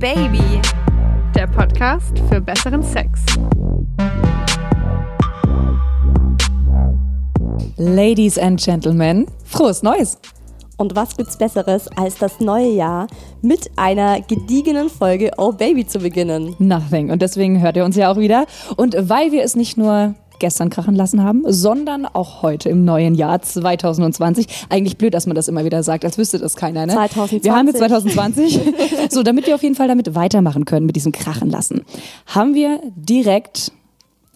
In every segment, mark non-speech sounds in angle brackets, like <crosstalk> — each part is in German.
Baby, der Podcast für besseren Sex. Ladies and Gentlemen, frohes Neues! Und was gibt's Besseres, als das neue Jahr mit einer gediegenen Folge Oh Baby zu beginnen? Nothing. Und deswegen hört ihr uns ja auch wieder. Und weil wir es nicht nur gestern krachen lassen haben, sondern auch heute im neuen Jahr 2020. Eigentlich blöd, dass man das immer wieder sagt, als wüsste das keiner. Ne? 2020. Wir haben jetzt 2020. <laughs> so, damit wir auf jeden Fall damit weitermachen können, mit diesem Krachen lassen, haben wir direkt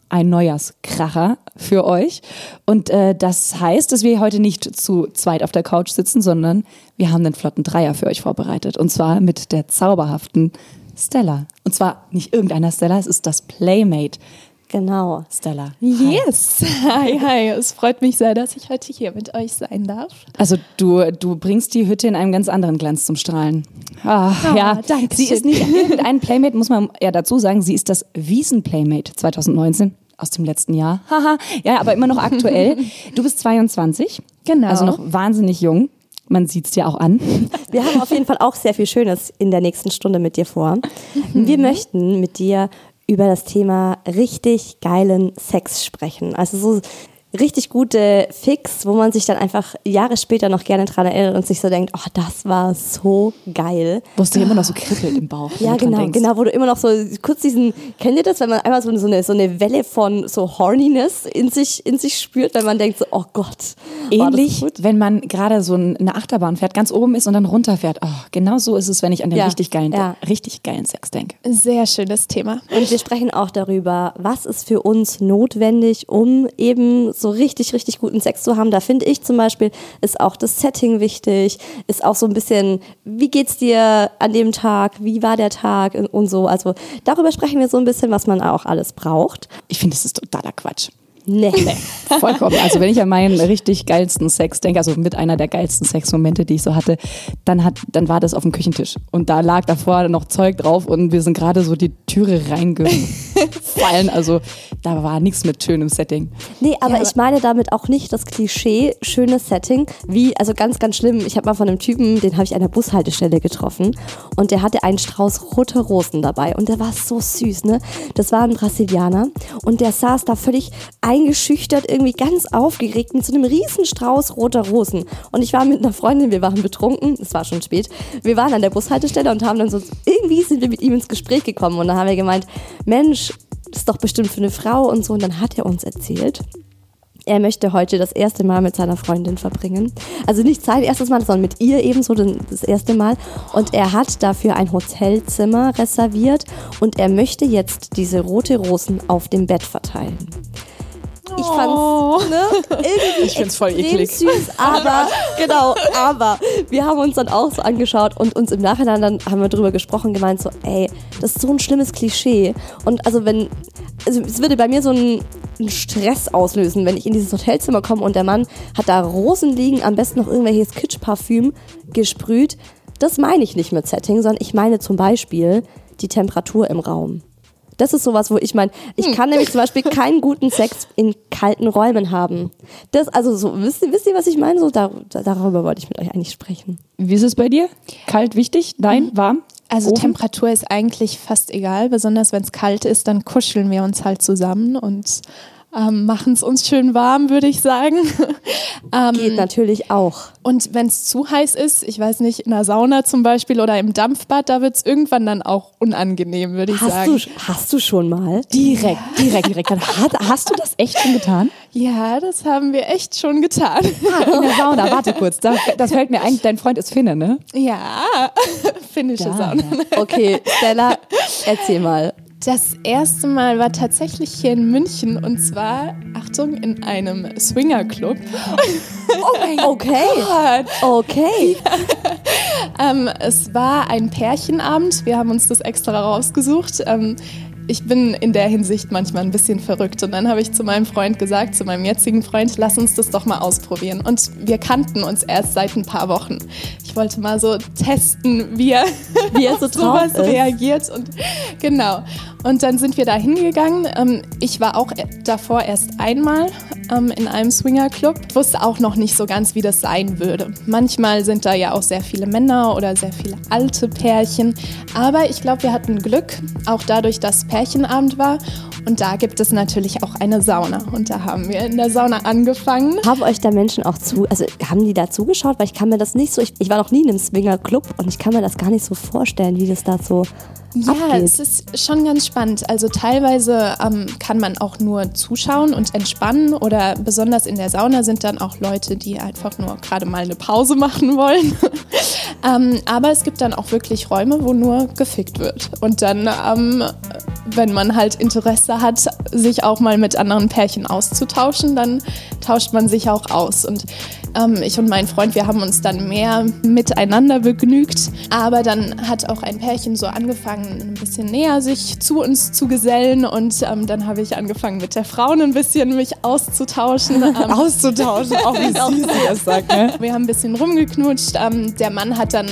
ein Neujahrskracher für euch. Und äh, das heißt, dass wir heute nicht zu zweit auf der Couch sitzen, sondern wir haben einen flotten Dreier für euch vorbereitet. Und zwar mit der zauberhaften Stella. Und zwar nicht irgendeiner Stella, es ist das Playmate. Genau. Stella. Yes. Hi, hi. Es freut mich sehr, dass ich heute hier mit euch sein darf. Also du, du bringst die Hütte in einem ganz anderen Glanz zum Strahlen. Ah, Oh, ja, danke sie schön. ist nicht irgendein Playmate, muss man ja dazu sagen. Sie ist das Wiesen-Playmate 2019 aus dem letzten Jahr. <laughs> Haha, ja, aber immer noch aktuell. Du bist 22. Genau. Also noch wahnsinnig jung. Man sieht es dir auch an. Wir haben auf jeden Fall auch sehr viel Schönes in der nächsten Stunde mit dir vor. Wir möchten mit dir über das Thema richtig geilen Sex sprechen. Also so richtig gute Fix, wo man sich dann einfach Jahre später noch gerne dran erinnert und sich so denkt, oh, das war so geil. Wo es dir immer noch so kribbelt im Bauch. Ja, genau, genau, wo du immer noch so kurz diesen, kennt ihr das, wenn man einmal so, so, eine, so eine Welle von so Horniness in sich, in sich spürt, wenn man denkt so, oh Gott. war das Ähnlich, gut? wenn man gerade so ein- eine Achterbahn fährt, ganz oben ist und dann runterfährt. Oh, genau so ist es, wenn ich an den Ja, richtig geilen, ja. richtig geilen Sex denke. Sehr schönes Thema. Und wir sprechen auch darüber, was ist für uns notwendig, um eben so richtig, richtig guten Sex zu haben. Da finde ich zum Beispiel, ist auch das Setting wichtig, ist auch so ein bisschen, wie geht's dir an dem Tag, wie war der Tag und so. Also darüber sprechen wir so ein bisschen, was man auch alles braucht. Ich finde, das ist totaler Quatsch. Nee. Vollkommen. Also wenn ich an meinen richtig geilsten Sex denke, also mit einer der geilsten Sexmomente, die ich so hatte, dann hat, dann war das auf dem Küchentisch. Und da lag davor noch Zeug drauf und wir sind gerade so die Türe reingefallen. <laughs> Also da war nichts mit schönem Setting. Nee, aber Ja, ich meine damit auch nicht das Klischee, schönes Setting, wie, also ganz, ganz schlimm. Ich habe mal von einem Typen, den habe ich an der Bushaltestelle getroffen und der hatte einen Strauß rote Rosen dabei und der war so süß, ne? Das war ein Brasilianer und der saß da völlig eingeschüchtert, irgendwie ganz aufgeregt mit so einem riesen Strauß roter Rosen. Und ich war mit einer Freundin, wir waren betrunken, es war schon spät, wir waren an der Bushaltestelle und haben dann so, irgendwie sind wir mit ihm ins Gespräch gekommen und dann haben wir gemeint, Mensch, das ist doch bestimmt für eine Frau und so. Und dann hat er uns erzählt, er möchte heute das erste Mal mit seiner Freundin verbringen. Also nicht sein erstes Mal, sondern mit ihr ebenso das erste Mal. Und er hat dafür ein Hotelzimmer reserviert und er möchte jetzt diese rote Rosen auf dem Bett verteilen. Ich fand's ne, irgendwie Ich find's voll eklig. süß, aber <laughs> genau, aber wir haben uns dann auch so angeschaut und uns im Nachhinein dann haben wir drüber gesprochen, gemeint so, ey, das ist so ein schlimmes Klischee und also wenn also es würde bei mir so einen, einen Stress auslösen, wenn ich in dieses Hotelzimmer komme und der Mann hat da Rosen liegen, am besten noch irgendwelches Kitschparfüm gesprüht. Das meine ich nicht mit Setting, sondern ich meine zum Beispiel die Temperatur im Raum. Das ist sowas, wo ich meine, ich kann nämlich zum Beispiel keinen guten Sex in kalten Räumen haben. Das, also so, wisst ihr, wisst ihr was ich meine? So, dar, darüber wollte ich mit euch eigentlich sprechen. Wie ist es bei dir? Kalt wichtig? Nein? Warm? Also Ofen? Temperatur ist eigentlich fast egal, besonders wenn es kalt ist, dann kuscheln wir uns halt zusammen und ähm, machen es uns schön warm, würde ich sagen. <laughs> ähm, Geht natürlich auch. und wenn es zu heiß ist, ich weiß nicht, in der Sauna zum Beispiel oder im Dampfbad, da wird es irgendwann dann auch unangenehm, würde ich Hast sagen. du, hast du schon mal? Direkt, <laughs> direkt, direkt. Hat, hast du das echt schon getan? Ja, das haben wir echt schon getan. <laughs> Ah, in der Sauna, warte kurz. Da, das fällt mir ein, dein Freund ist Finne, ne? ja, finnische Sauna. Okay, Stella, erzähl mal. Das erste Mal war tatsächlich hier in München und zwar, Achtung, in einem Swingerclub. Okay, <laughs> okay. Ähm, es war ein Pärchenabend. Wir haben uns das extra rausgesucht. Ähm, ich bin in der Hinsicht manchmal ein bisschen verrückt. Und dann habe ich zu meinem Freund gesagt, zu meinem jetzigen Freund, lass uns das doch mal ausprobieren. Und wir kannten uns erst seit ein paar Wochen. Ich wollte mal so testen, wie er, Wie er so <laughs> auf drauf sowas ist. reagiert. Und genau. Und dann sind wir da hingegangen. Ähm, ich war auch davor erst einmal ähm, in einem Swingerclub. Ich wusste auch noch nicht so ganz, wie das sein würde. Manchmal sind da ja auch sehr viele Männer oder sehr viele alte Pärchen. Aber ich glaube, wir hatten Glück, auch dadurch, dass Pärchenabend war. Und da gibt es natürlich auch eine Sauna. Und da haben wir in der Sauna angefangen. Haben euch da Menschen auch zu, also haben die da zugeschaut? Weil ich kann mir das nicht so, ich, ich war noch nie in einem Swingerclub und ich kann mir das gar nicht so vorstellen, wie das da so ja, abgeht. es ist schon ganz spannend. Also teilweise ähm, kann man auch nur zuschauen und entspannen oder besonders in der Sauna sind dann auch Leute, die einfach nur gerade mal eine Pause <laughs> machen wollen. <laughs> ähm, aber es gibt dann auch wirklich Räume, wo nur gefickt wird. Und dann, ähm, wenn man halt Interesse hat, sich auch mal mit anderen Pärchen auszutauschen, dann tauscht man sich auch aus. Und ähm, ich und mein Freund, wir haben uns dann mehr miteinander begnügt. Aber dann hat auch ein Pärchen so angefangen, ein bisschen näher sich zu uns zu gesellen. Und ähm, dann habe ich angefangen, mit der Frau ein bisschen mich auszutauschen. <laughs> Ähm, Auszutauschen, auch wie <laughs> süß sie das sagt, ne? wir haben ein bisschen rumgeknutscht. Ähm, der Mann hat dann,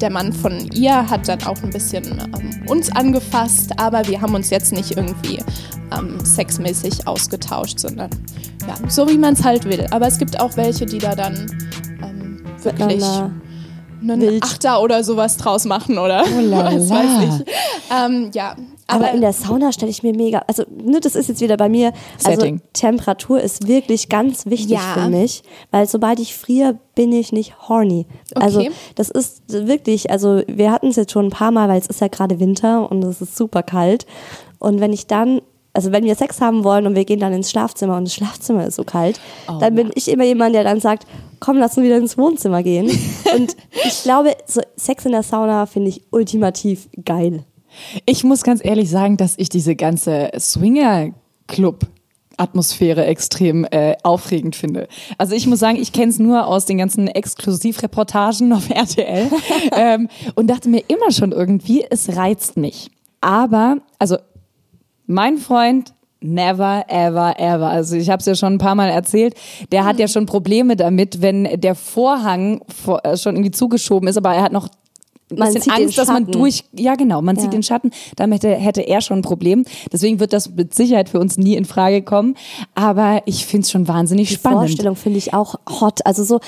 der Mann von ihr hat dann auch ein bisschen ähm, uns angefasst, aber wir haben uns jetzt nicht irgendwie ähm, sexmäßig ausgetauscht, sondern ja, so wie man es halt will. Aber es gibt auch welche, die da dann ähm, wirklich einen wild. Achter oder sowas draus machen oder Oh la <laughs> la. weiß ich. Ähm, ja, Aber, aber, in der Sauna stelle ich mir mega, also ne, das ist jetzt wieder bei mir, also Setting. Temperatur ist wirklich ganz wichtig Ja. für mich, weil sobald ich friere, bin ich nicht horny. Also Okay. das ist wirklich, also wir hatten es jetzt schon ein paar Mal, weil es ist ja gerade Winter und es ist super kalt und wenn ich dann also wenn wir Sex haben wollen und wir gehen dann ins Schlafzimmer und das Schlafzimmer ist so kalt, dann bin ich immer jemand, der dann sagt, komm, lass uns wieder ins Wohnzimmer gehen. <laughs> und ich glaube, so Sex in der Sauna finde ich ultimativ geil. Ich muss ganz ehrlich sagen, dass ich diese ganze Swinger-Club Atmosphäre extrem äh, aufregend finde. Also ich muss sagen, ich kenne es nur aus den ganzen Exklusivreportagen auf <laughs> RTL ähm, und dachte mir immer schon irgendwie, es reizt mich. Aber, also mein Freund Never, ever, ever. Also ich habe es ja schon ein paar Mal erzählt. Der hat ja schon Probleme damit, wenn der Vorhang vor, äh, schon irgendwie zugeschoben ist, aber er hat noch Man bisschen sieht den Angst, dass man Schatten. durch, ja genau, man Ja. sieht den Schatten. Damit hätte, hätte er schon ein Problem. Deswegen wird das mit Sicherheit für uns nie in Frage kommen. Aber ich finde es schon wahnsinnig Die spannend. Vorstellung finde ich auch hot. Also so,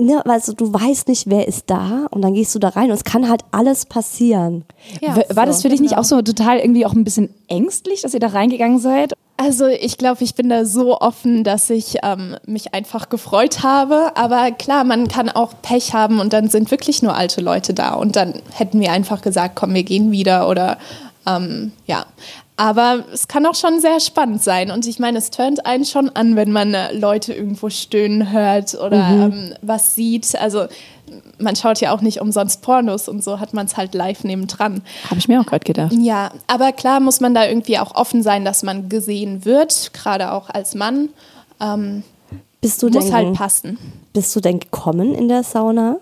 ne, weil so, du weißt nicht, wer ist da und dann gehst du da rein und es kann halt alles passieren. ja, War das für dich nicht genau. auch so total irgendwie auch ein bisschen ängstlich, dass ihr da reingegangen seid? Also ich glaube, ich bin da so offen, dass ich ähm, mich einfach gefreut habe. Aber klar, man kann auch Pech haben und dann sind wirklich nur alte Leute da. Und dann hätten wir einfach gesagt, komm, wir gehen wieder oder ähm, ja. Aber es kann auch schon sehr spannend sein. Und ich meine, es turnt einen schon an, wenn man äh, Leute irgendwo stöhnen hört oder ähm, was sieht. Also man schaut ja auch nicht umsonst Pornos und so hat man es halt live nebendran. Habe ich mir auch gerade gedacht. Ja, aber klar muss man da irgendwie auch offen sein, dass man gesehen wird, gerade auch als Mann. Ähm, Bist du muss denn, halt passen. bist du denn gekommen in der Sauna?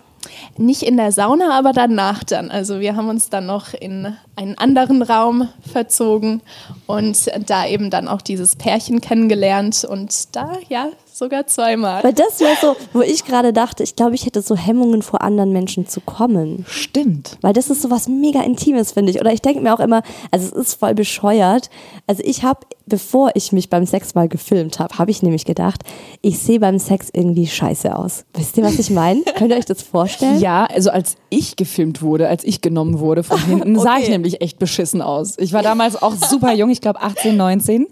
Nicht in der Sauna, aber danach dann. Also wir haben uns dann noch in einen anderen Raum verzogen und da eben dann auch dieses Pärchen kennengelernt und da ja sogar zweimal. Weil das wäre so, wo ich gerade dachte, ich glaube, ich hätte so Hemmungen vor anderen Menschen zu kommen. Stimmt. Weil das ist so was mega Intimes, finde ich. Oder ich denke mir auch immer, also es ist voll bescheuert. Also ich habe, bevor ich mich beim Sex mal gefilmt habe, habe ich nämlich gedacht, ich sehe beim Sex irgendwie scheiße aus. Wisst ihr, was ich meine? <laughs> Könnt ihr euch das vorstellen? Ja, also als ich gefilmt wurde, als ich genommen wurde von <laughs> hinten, sah ich nämlich echt beschissen aus. Ich war damals auch super jung, ich glaube 18, 19,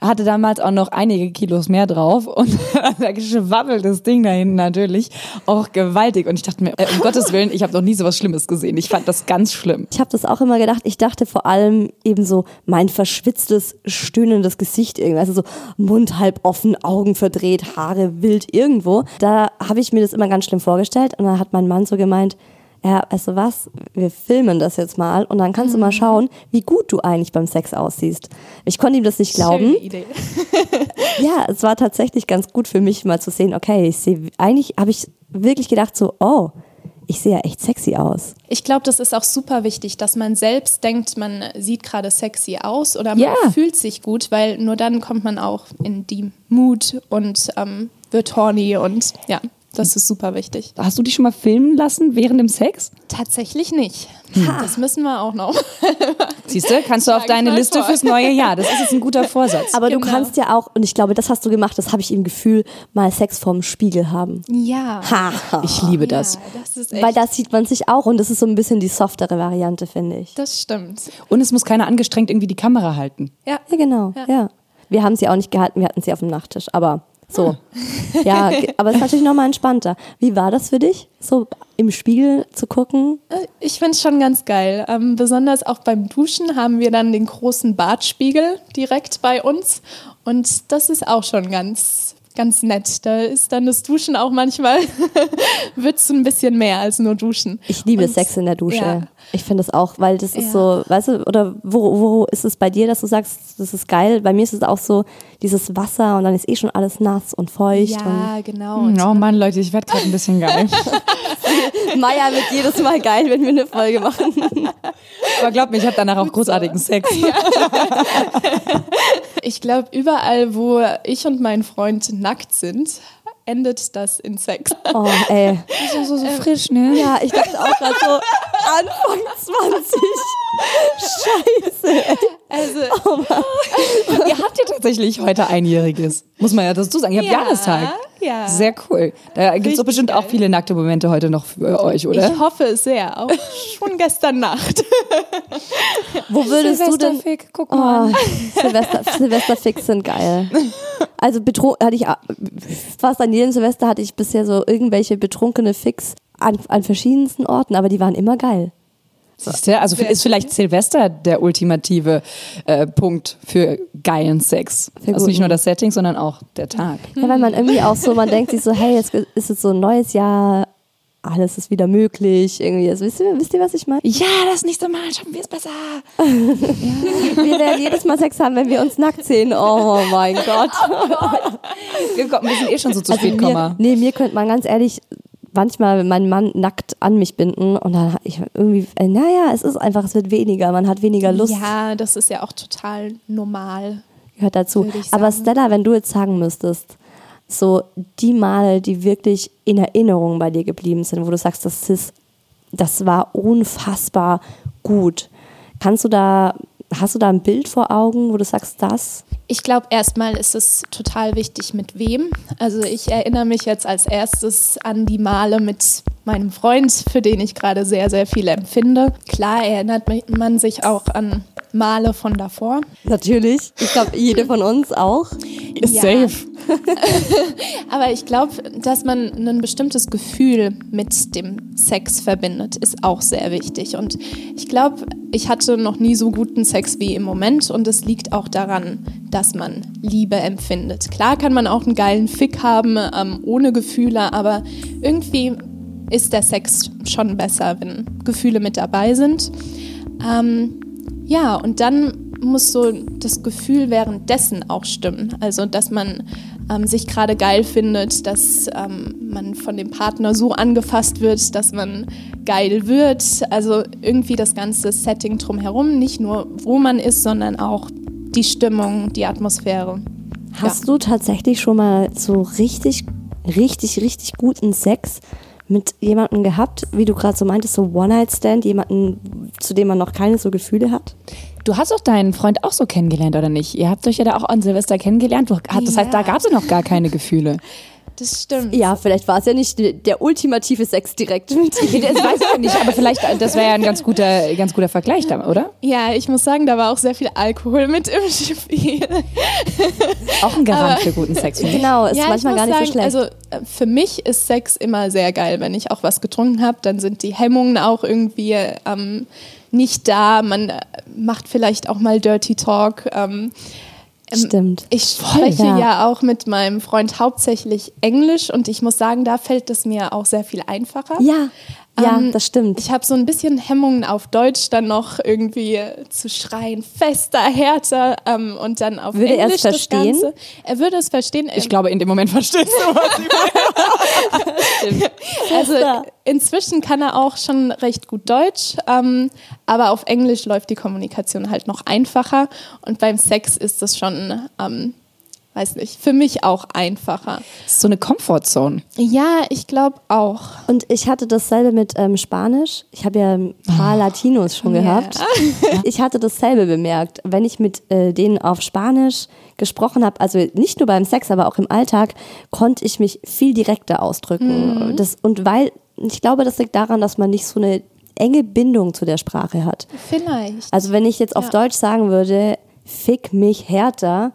hatte damals auch noch einige Kilos mehr drauf und <laughs> da geschwabbelt das Ding da hinten natürlich auch gewaltig. Und ich dachte mir, äh, um Gottes Willen, ich habe noch nie so was Schlimmes gesehen. Ich fand das ganz schlimm. Ich habe das auch immer gedacht. Ich dachte vor allem eben so mein verschwitztes, stöhnendes Gesicht irgendwie. Also so Mund halb offen, Augen verdreht, Haare wild irgendwo. Da habe ich mir das immer ganz schlimm vorgestellt. Und dann hat mein Mann so gemeint, ja, weißt du was, wir filmen das jetzt mal und dann kannst du mal schauen, wie gut du eigentlich beim Sex aussiehst. Ich konnte ihm das nicht glauben. <laughs> Ja, es war tatsächlich ganz gut für mich mal zu sehen, okay, ich sehe, eigentlich habe ich wirklich gedacht so, oh, ich sehe ja echt sexy aus. Ich glaube, das ist auch super wichtig, dass man selbst denkt, man sieht gerade sexy aus oder man Ja. fühlt sich gut, weil nur dann kommt man auch in die Mut und ähm, wird horny und ja, das ist super wichtig. Hast du dich schon mal filmen lassen während dem Sex? Tatsächlich nicht. Das müssen wir auch noch. <laughs> Siehst du, kannst du auf deine Liste vor. fürs neue Jahr. Das ist jetzt ein guter <laughs> Vorsatz. Aber du Genau. kannst ja auch, und ich glaube, das hast du gemacht, das habe ich im Gefühl, mal Sex vorm Spiegel haben. Ja. Ha. Ich liebe das. Ja, das ist echt. Weil da sieht man sich auch und das ist so ein bisschen die softere Variante, finde ich. das stimmt. Und es muss keiner angestrengt irgendwie die Kamera halten. Ja. Ja, genau. Ja. Wir haben sie auch nicht gehalten, wir hatten sie auf dem Nachttisch, aber so. Ja, aber es ist natürlich nochmal entspannter. Wie war das für dich, so im Spiegel zu gucken? Äh, Ich finde es schon ganz geil. Ähm, besonders auch beim Duschen haben wir dann den großen Badspiegel direkt bei uns. Und das ist auch schon ganz, ganz nett. Da ist dann das Duschen auch manchmal, <laughs> wird es ein bisschen mehr als nur Duschen. Ich liebe Und- Sex in der Dusche. Ja. Ich finde es auch, weil das ist Ja. so, weißt du, oder wo, wo ist es bei dir, dass du sagst, das ist geil? Bei mir ist es auch so, dieses Wasser und dann ist eh schon alles nass und feucht. Ja, genau. Und Oh Mann, Leute, ich werde gerade ein bisschen geil. Und <laughs> Maya wird jedes Mal geil, wenn wir eine Folge machen. Aber glaub mir, ich habe danach auch großartigen Sex. ich glaube, überall, wo ich und mein Freund nackt sind, endet das in Sex. Oh, ey. So, so frisch, ne? Ja, ich dachte auch gerade so, Anfang 20. Scheiße. Ey. Also, <laughs> Ihr habt ja tatsächlich heute Einjähriges. Muss man ja dazu sagen. Ihr habt Ja, Jahrestag. ja. Sehr cool. Da gibt es doch bestimmt auch geil. viele nackte Momente heute noch für euch, oder? ich hoffe es sehr. Auch schon gestern Nacht. Wo <laughs> würdest du denn... Silvesterfick, guck mal. Oh, Silvester, Silvesterfix sind geil. Also betrunken hatte ich fast an jedem Silvester hatte ich bisher so irgendwelche betrunkene Fix an, an verschiedensten Orten, aber die waren immer geil. Siehst du? Also ist vielleicht Silvester der ultimative äh, Punkt für geilen Sex. Für also nicht nur das Setting, sondern auch der Tag. Ja, weil man irgendwie auch so, man denkt sich so, hey, jetzt ist jetzt so ein neues Jahr, alles ist wieder möglich. Irgendwie, also, wisst, ihr, wisst ihr, was ich meine? Ja, das nächste Mal schaffen wir es besser. <laughs> Wir werden jedes Mal Sex haben, wenn wir uns nackt sehen. Oh mein <laughs> Gott. Wir, kommen, wir sind eh schon so zu Also spät, mir, nee, mir könnte man ganz ehrlich manchmal meinen Mann nackt an mich binden und dann ich irgendwie, äh, naja, es ist einfach, es wird weniger, man hat weniger Lust, Ja, das ist ja auch total normal. gehört dazu. Aber. Stella, wenn du jetzt sagen müsstest, so die Male, die wirklich in Erinnerung bei dir geblieben sind, wo du sagst, das ist, das war unfassbar gut. Kannst du da, hast du da ein Bild vor Augen, wo du sagst, das? Ich glaube, erstmal ist es total wichtig, mit wem. Also ich erinnere mich jetzt als erstes an die Male mit meinem Freund, für den ich gerade sehr, sehr viel empfinde. Klar erinnert man sich auch an Male von davor. Natürlich. Ich glaube, jede von uns auch. Ist Ja. safe. <laughs> Aber ich glaube, dass man ein bestimmtes Gefühl mit dem Sex verbindet, ist auch sehr wichtig. Und ich glaube, ich hatte noch nie so guten Sex wie im Moment. Und es liegt auch daran, dass man Liebe empfindet. Klar kann man auch einen geilen Fick haben, ähm, ohne Gefühle, aber irgendwie ist der Sex schon besser, wenn Gefühle mit dabei sind. Ähm, ja, und dann muss so das Gefühl währenddessen auch stimmen. Also, dass man ähm, sich gerade geil findet, dass ähm, man von dem Partner so angefasst wird, dass man geil wird. Also irgendwie das ganze Setting drumherum, nicht nur wo man ist, sondern auch die Stimmung, die Atmosphäre. Hast du tatsächlich schon mal so richtig, richtig, richtig guten Sex mit jemandem gehabt, wie du gerade so meintest, so One-Night-Stand, jemanden, zu dem man noch keine so Gefühle hat? Du hast doch deinen Freund auch so kennengelernt, oder nicht? Ihr habt euch ja da auch an Silvester kennengelernt. Das heißt, da gab es ja noch gar keine Gefühle. Das stimmt. Ja, vielleicht war es ja nicht der, ultimative Sex direkt mit <laughs> Das weiß ich ja nicht, aber vielleicht, das wäre ja ein ganz guter, ganz guter Vergleich da, oder? Ja, ich muss sagen, da war auch sehr viel Alkohol mit im Spiel. Auch ein Garant für guten Sex. Genau, ist ja, manchmal gar nicht so sagen, schlecht. Also äh, für mich ist Sex immer sehr geil. Wenn ich auch was getrunken habe, dann sind die Hemmungen auch irgendwie ähm, nicht da. Man äh, macht vielleicht auch mal Dirty Talk. Ähm, Stimmt. Ich spreche ja. ja. auch mit meinem Freund hauptsächlich Englisch und ich muss sagen, da fällt es mir auch sehr viel einfacher. ja, ja, Ähm, das stimmt. Ich habe so ein bisschen Hemmungen auf Deutsch dann noch irgendwie zu schreien, fester, härter ähm, und dann auf Würde er es Englisch verstehen? Ganze. Er würde es verstehen. Ich glaube, in dem Moment verstehst du was. <laughs> Also Fester. inzwischen kann er auch schon recht gut Deutsch, ähm, aber auf Englisch läuft die Kommunikation halt noch einfacher und beim Sex ist das schon ähm, weiß nicht, für mich auch einfacher. Das ist so eine Comfortzone. Ja, ich glaube auch. Und ich hatte dasselbe mit ähm, Spanisch. Ich habe ja ein paar Latinos schon gehabt. Ich hatte dasselbe bemerkt. Wenn ich mit äh, denen auf Spanisch gesprochen habe, also nicht nur beim Sex, aber auch im Alltag, konnte ich mich viel direkter ausdrücken. Das, und weil, ich glaube, das liegt daran, dass man nicht so eine enge Bindung zu der Sprache hat. Vielleicht. Also wenn ich jetzt auf Ja. Deutsch sagen würde, fick mich härter,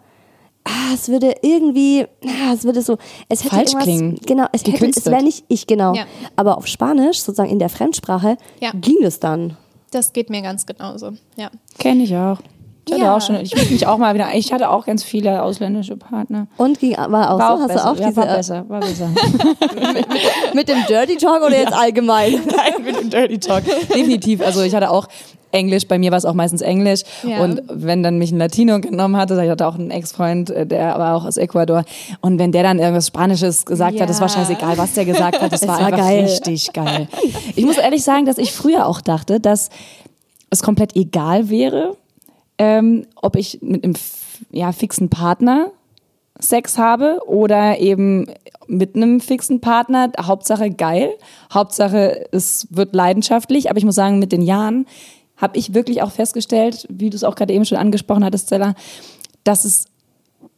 ah, es würde irgendwie, ah, es würde so, es hätte Falsch irgendwas, klingen. genau, es hätte, es wäre nicht ich, genau. Ja. Aber auf Spanisch, sozusagen in der Fremdsprache, Ja. ging es dann. Das geht mir ganz genauso. Ja. Kenne ich auch. Ich hatte Ja. auch schon, ich muss mich auch mal wieder, ich hatte auch ganz viele ausländische Partner. Und ging, war auch War so, auch hast besser. du auch ja, diese, war besser, war besser. <laughs> <laughs> mit dem Dirty Talk oder jetzt allgemein? <laughs> Nein, mit dem Dirty Talk. Definitiv. Also ich hatte auch Englisch, bei mir war es auch meistens Englisch. Ja. Und wenn dann mich ein Latino genommen hatte, ich hatte auch einen Ex-Freund, äh, der war auch aus Ecuador. Und wenn der dann irgendwas Spanisches gesagt hat, das war Ja. scheißegal, was der gesagt hat, das war, <laughs> war einfach geil. richtig geil. Ich muss ehrlich sagen, dass ich früher auch dachte, dass es komplett egal wäre, ähm, ob ich mit einem ja, fixen Partner Sex habe oder eben mit einem fixen Partner. Hauptsache geil. Hauptsache es wird leidenschaftlich. Aber ich muss sagen, mit den Jahren habe ich wirklich auch festgestellt, wie du es auch gerade eben schon angesprochen hattest, Stella, dass es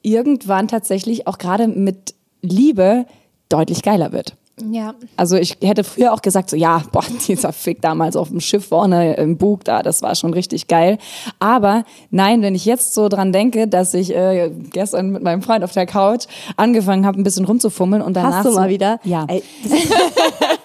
irgendwann tatsächlich auch gerade mit Liebe deutlich geiler wird. Ja. Also ich hätte früher auch gesagt, so ja, boah, <laughs> dieser Fick damals auf dem Schiff vorne im Bug da, das war schon richtig geil. Aber nein, wenn ich jetzt so dran denke, dass ich äh, gestern mit meinem Freund auf der Couch angefangen habe, ein bisschen rumzufummeln und danach Hast du so, mal wieder? Ja. <laughs> <laughs>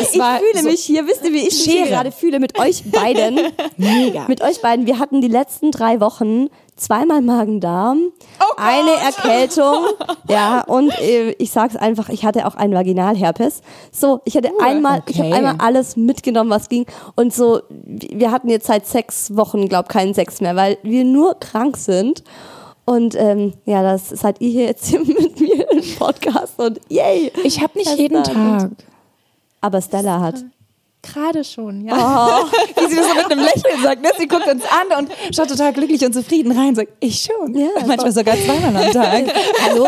Es ich fühle so mich hier, wisst ihr, wie ich mich hier Schere. gerade fühle mit euch beiden? <laughs> mega. mit euch beiden. Wir hatten die letzten drei Wochen zweimal Magen-Darm, eine Erkältung, <laughs> ja, und äh, ich sag's einfach, ich hatte auch einen Vaginalherpes. So, ich hatte einmal, ich habe okay. einmal alles mitgenommen, was ging. Und so, wir hatten jetzt seit sechs Wochen, glaub, keinen Sex mehr, weil wir nur krank sind. Und ähm, ja, das seid ihr hier jetzt hier <laughs> mit mir im Podcast und yay! ich habe nicht jeden Tag. Aber Stella hat. Gerade schon, ja. <laughs> Wie sie das so mit einem Lächeln sagt, ne? Sie guckt uns an und schaut total glücklich und zufrieden rein und sagt, ich schon. Ja, Manchmal sogar zweimal am Tag. <laughs> Hallo?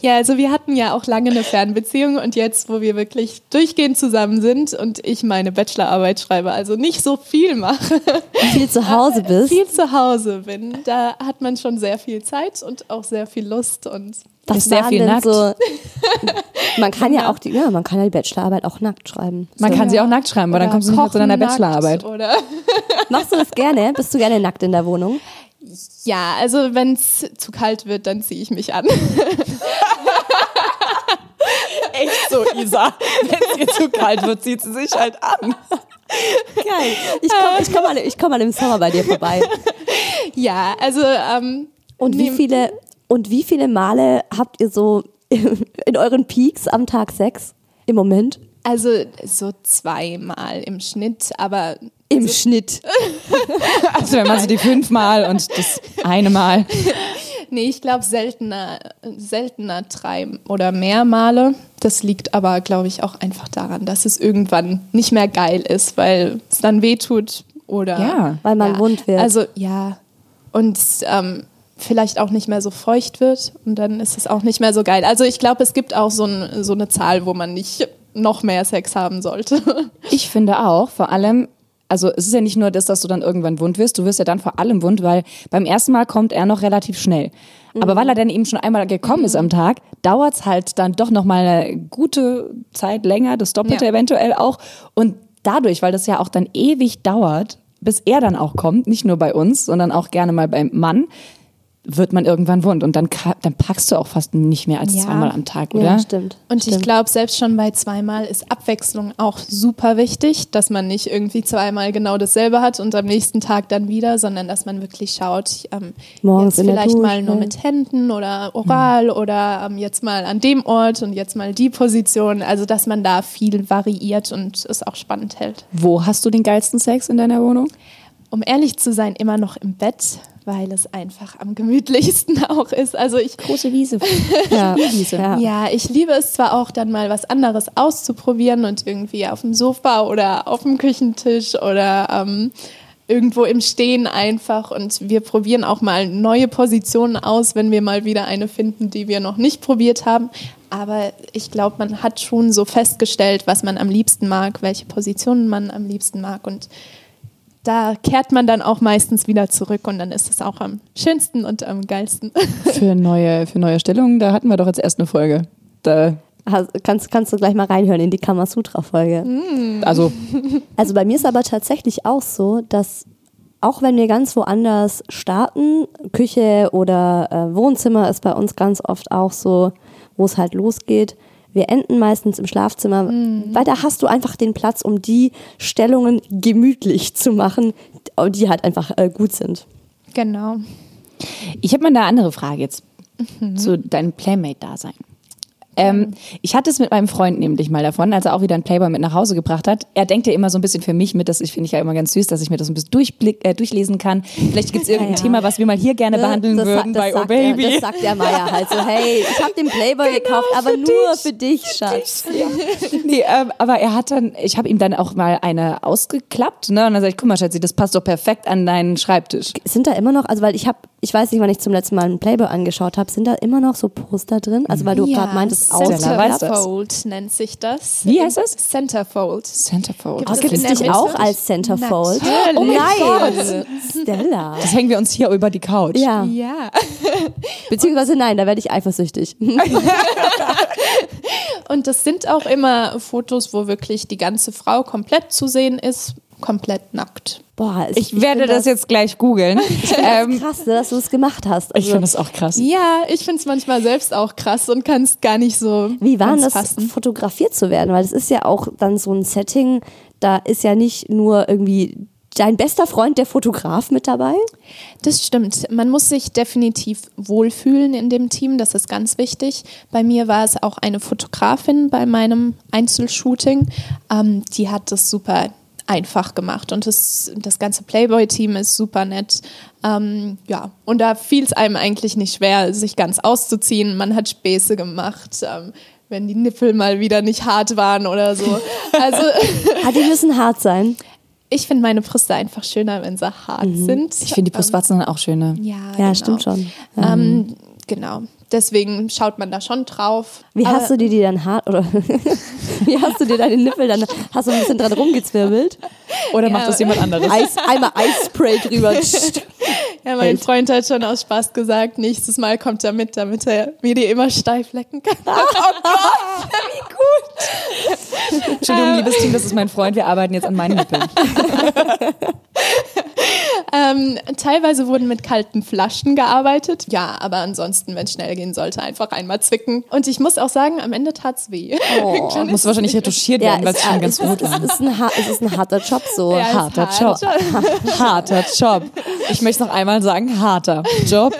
Ja, also wir hatten ja auch lange eine Fernbeziehung und jetzt, wo wir wirklich durchgehend zusammen sind und ich meine Bachelorarbeit schreibe, also nicht so viel mache, Viel zu Hause <laughs> bist. viel zu Hause bin, da hat man schon sehr viel Zeit und auch sehr viel Lust und Was Ist sehr viel nackt. So, <laughs> man kann ja auch die, ja, man kann ja die Bachelorarbeit auch nackt schreiben. Man so. kann sie auch nackt schreiben, aber dann kommst du nicht zu deiner Bachelorarbeit. Oder <laughs> Machst du das gerne? Bist du gerne nackt in der Wohnung? ja, also wenn es zu kalt wird, dann ziehe ich mich an. <laughs> Echt so, Isa. Wenn es ihr zu kalt wird, zieht sie sich halt an. Geil. Ich komme ich komm mal, ich komm mal im Sommer bei dir vorbei. ja, also ähm, Und wie viele, und wie viele Male habt ihr so <laughs> in euren Peaks am Tag Sex im Moment? Also so zweimal im Schnitt, aber Im Schnitt. <laughs> Also wenn man so die fünfmal und das eine Mal. nee, ich glaube seltener, seltener drei oder mehr Male. Das liegt aber, glaube ich, auch einfach daran, dass es irgendwann nicht mehr geil ist, weil es dann wehtut oder Ja. Weil man wund wird. Also ja und ähm, vielleicht auch nicht mehr so feucht wird und dann ist es auch nicht mehr so geil. Also ich glaube, es gibt auch so, ein, so eine Zahl, wo man nicht noch mehr Sex haben sollte. <laughs> Ich finde auch, vor allem, also es ist ja nicht nur das, dass du dann irgendwann wund wirst, du wirst ja dann vor allem wund, weil beim ersten Mal kommt er noch relativ schnell. Aber weil er dann eben schon einmal gekommen ist am Tag, dauert es halt dann doch noch mal eine gute Zeit länger, das Doppelte Ja. eventuell auch. Und dadurch, weil das ja auch dann ewig dauert, bis er dann auch kommt, nicht nur bei uns, sondern auch gerne mal beim Mann, wird man irgendwann wund. Und dann, dann packst du auch fast nicht mehr als Ja. zweimal am Tag, oder? ja, stimmt. Und ich stimmt. glaube, selbst schon bei zweimal ist Abwechslung auch super wichtig, dass man nicht irgendwie zweimal genau dasselbe hat und am nächsten Tag dann wieder, sondern dass man wirklich schaut, ähm, Morgens jetzt vielleicht mal Dusche. nur mit Händen oder oral oder ähm, jetzt mal an dem Ort und jetzt mal die Position. Also, dass man da viel variiert und es auch spannend hält. Wo hast du den geilsten Sex in deiner Wohnung? Um ehrlich zu sein, immer noch im Bett, weil es einfach am gemütlichsten <laughs> auch ist. Also ich Große Wiese. <laughs> Ja. Wiese. Ja. Ja, ich liebe es zwar auch dann mal was anderes auszuprobieren und irgendwie auf dem Sofa oder auf dem Küchentisch oder ähm, irgendwo im Stehen einfach und wir probieren auch mal neue Positionen aus, wenn wir mal wieder eine finden, die wir noch nicht probiert haben. Aber ich glaube, man hat schon so festgestellt, was man am liebsten mag, welche Positionen man am liebsten mag und da kehrt man dann auch meistens wieder zurück und dann ist es auch am schönsten und am geilsten. <laughs> Für neue, für neue Stellungen, da hatten wir doch jetzt erst eine Folge. Da, Kannst, kannst du gleich mal reinhören in die Kamasutra-Folge. also, <laughs> Also bei mir ist aber tatsächlich auch so, dass auch wenn wir ganz woanders starten, Küche oder äh, Wohnzimmer ist bei uns ganz oft auch so, wo es halt losgeht. Wir enden meistens im Schlafzimmer, weil da hast du einfach den Platz, um die Stellungen gemütlich zu machen, die halt einfach äh, gut sind. Genau. ich habe mal eine andere Frage jetzt zu deinem Playmate-Dasein. Ähm, ich hatte es mit meinem Freund nämlich mal davon, als er auch wieder einen Playboy mit nach Hause gebracht hat. Er denkt ja immer so ein bisschen für mich mit, das finde ich ja immer ganz süß, dass ich mir das ein bisschen durchblick, äh, durchlesen kann. Vielleicht gibt es <laughs> irgendein Ja, ja. Thema, was wir mal hier gerne behandeln das, würden das bei Oh sagt er, Baby. das sagt der Meier halt so, hey, ich habe den Playboy gekauft, aber nur für dich, Schatz. <laughs> Nee, ähm, aber er hat dann, ich habe ihm dann auch mal eine ausgeklappt, ne? Und dann sag ich, guck mal, Schatzi, das passt doch perfekt an deinen Schreibtisch. Sind da immer noch, also weil ich habe, ich weiß nicht, wann ich zum letzten Mal einen Playboy angeschaut habe, sind da immer noch so Poster drin? Also weil du gerade meintest, Das. Centerfold nennt sich das. Wie heißt das? Centerfold. Centerfold. Gibt es gibt es dich auch als Centerfold? Natürlich. Oh nein! Stella. Das hängen wir uns hier über die Couch. Ja, Ja. <laughs> beziehungsweise nein, da werde ich eifersüchtig. <laughs> Und das sind auch immer Fotos, wo wirklich die ganze Frau komplett zu sehen ist, komplett nackt. Boah, Ich werde find das jetzt gleich googeln. <laughs> ähm, krass, dass du es gemacht hast. ich Also, finde das auch krass. Ja, ich finde es manchmal selbst auch krass und kann es gar nicht so wie war das, fassen. fotografiert zu werden? Weil es ist ja auch dann so ein Setting, da ist ja nicht nur irgendwie dein bester Freund, der Fotograf, mit dabei. Das stimmt. Man muss sich definitiv wohlfühlen in dem Team. Das ist ganz wichtig. Bei mir war es auch eine Fotografin bei meinem Einzelshooting. Ähm, die hat das super einfach gemacht und das, das ganze Playboy-Team ist super nett. Ähm, ja, und da fiel es einem eigentlich nicht schwer, sich ganz auszuziehen. Man hat Späße gemacht. Ähm, wenn die Nippel mal wieder nicht hart waren oder so. <laughs> Also Ah, die müssen hart sein. ich finde meine Brüste einfach schöner, wenn sie hart sind. Ich finde die Brustwarzen dann auch schöne. Ja, Ja, genau. stimmt schon. Ähm, genau. Deswegen schaut man da schon drauf. Wie Aber hast du dir die dann hart oder <laughs> wie hast du dir deine Nippel dann hast du ein bisschen dran rumgezwirbelt? Oder macht das jemand anderes? Eis, einmal Eisspray drüber. <laughs> ja, mein Freund hat schon aus Spaß gesagt, nächstes Mal kommt er mit, damit er mir die immer steif lecken kann. <laughs> Entschuldigung, liebes Team, das ist mein Freund. Wir arbeiten jetzt an meinen Nippeln. <laughs> ähm, teilweise wurden mit kalten Flaschen gearbeitet. Ja, aber ansonsten, wenn es schnell gehen sollte, einfach einmal zwicken. Und ich muss auch sagen, am Ende tat's weh. Oh. <laughs> Muss wahrscheinlich retuschiert werden, weil es schon ganz es, gut es, es, ist es ist ein harter Job so. Ja, Harter hart. Job. Harter Job. Ich möchte noch einmal sagen, harter Job.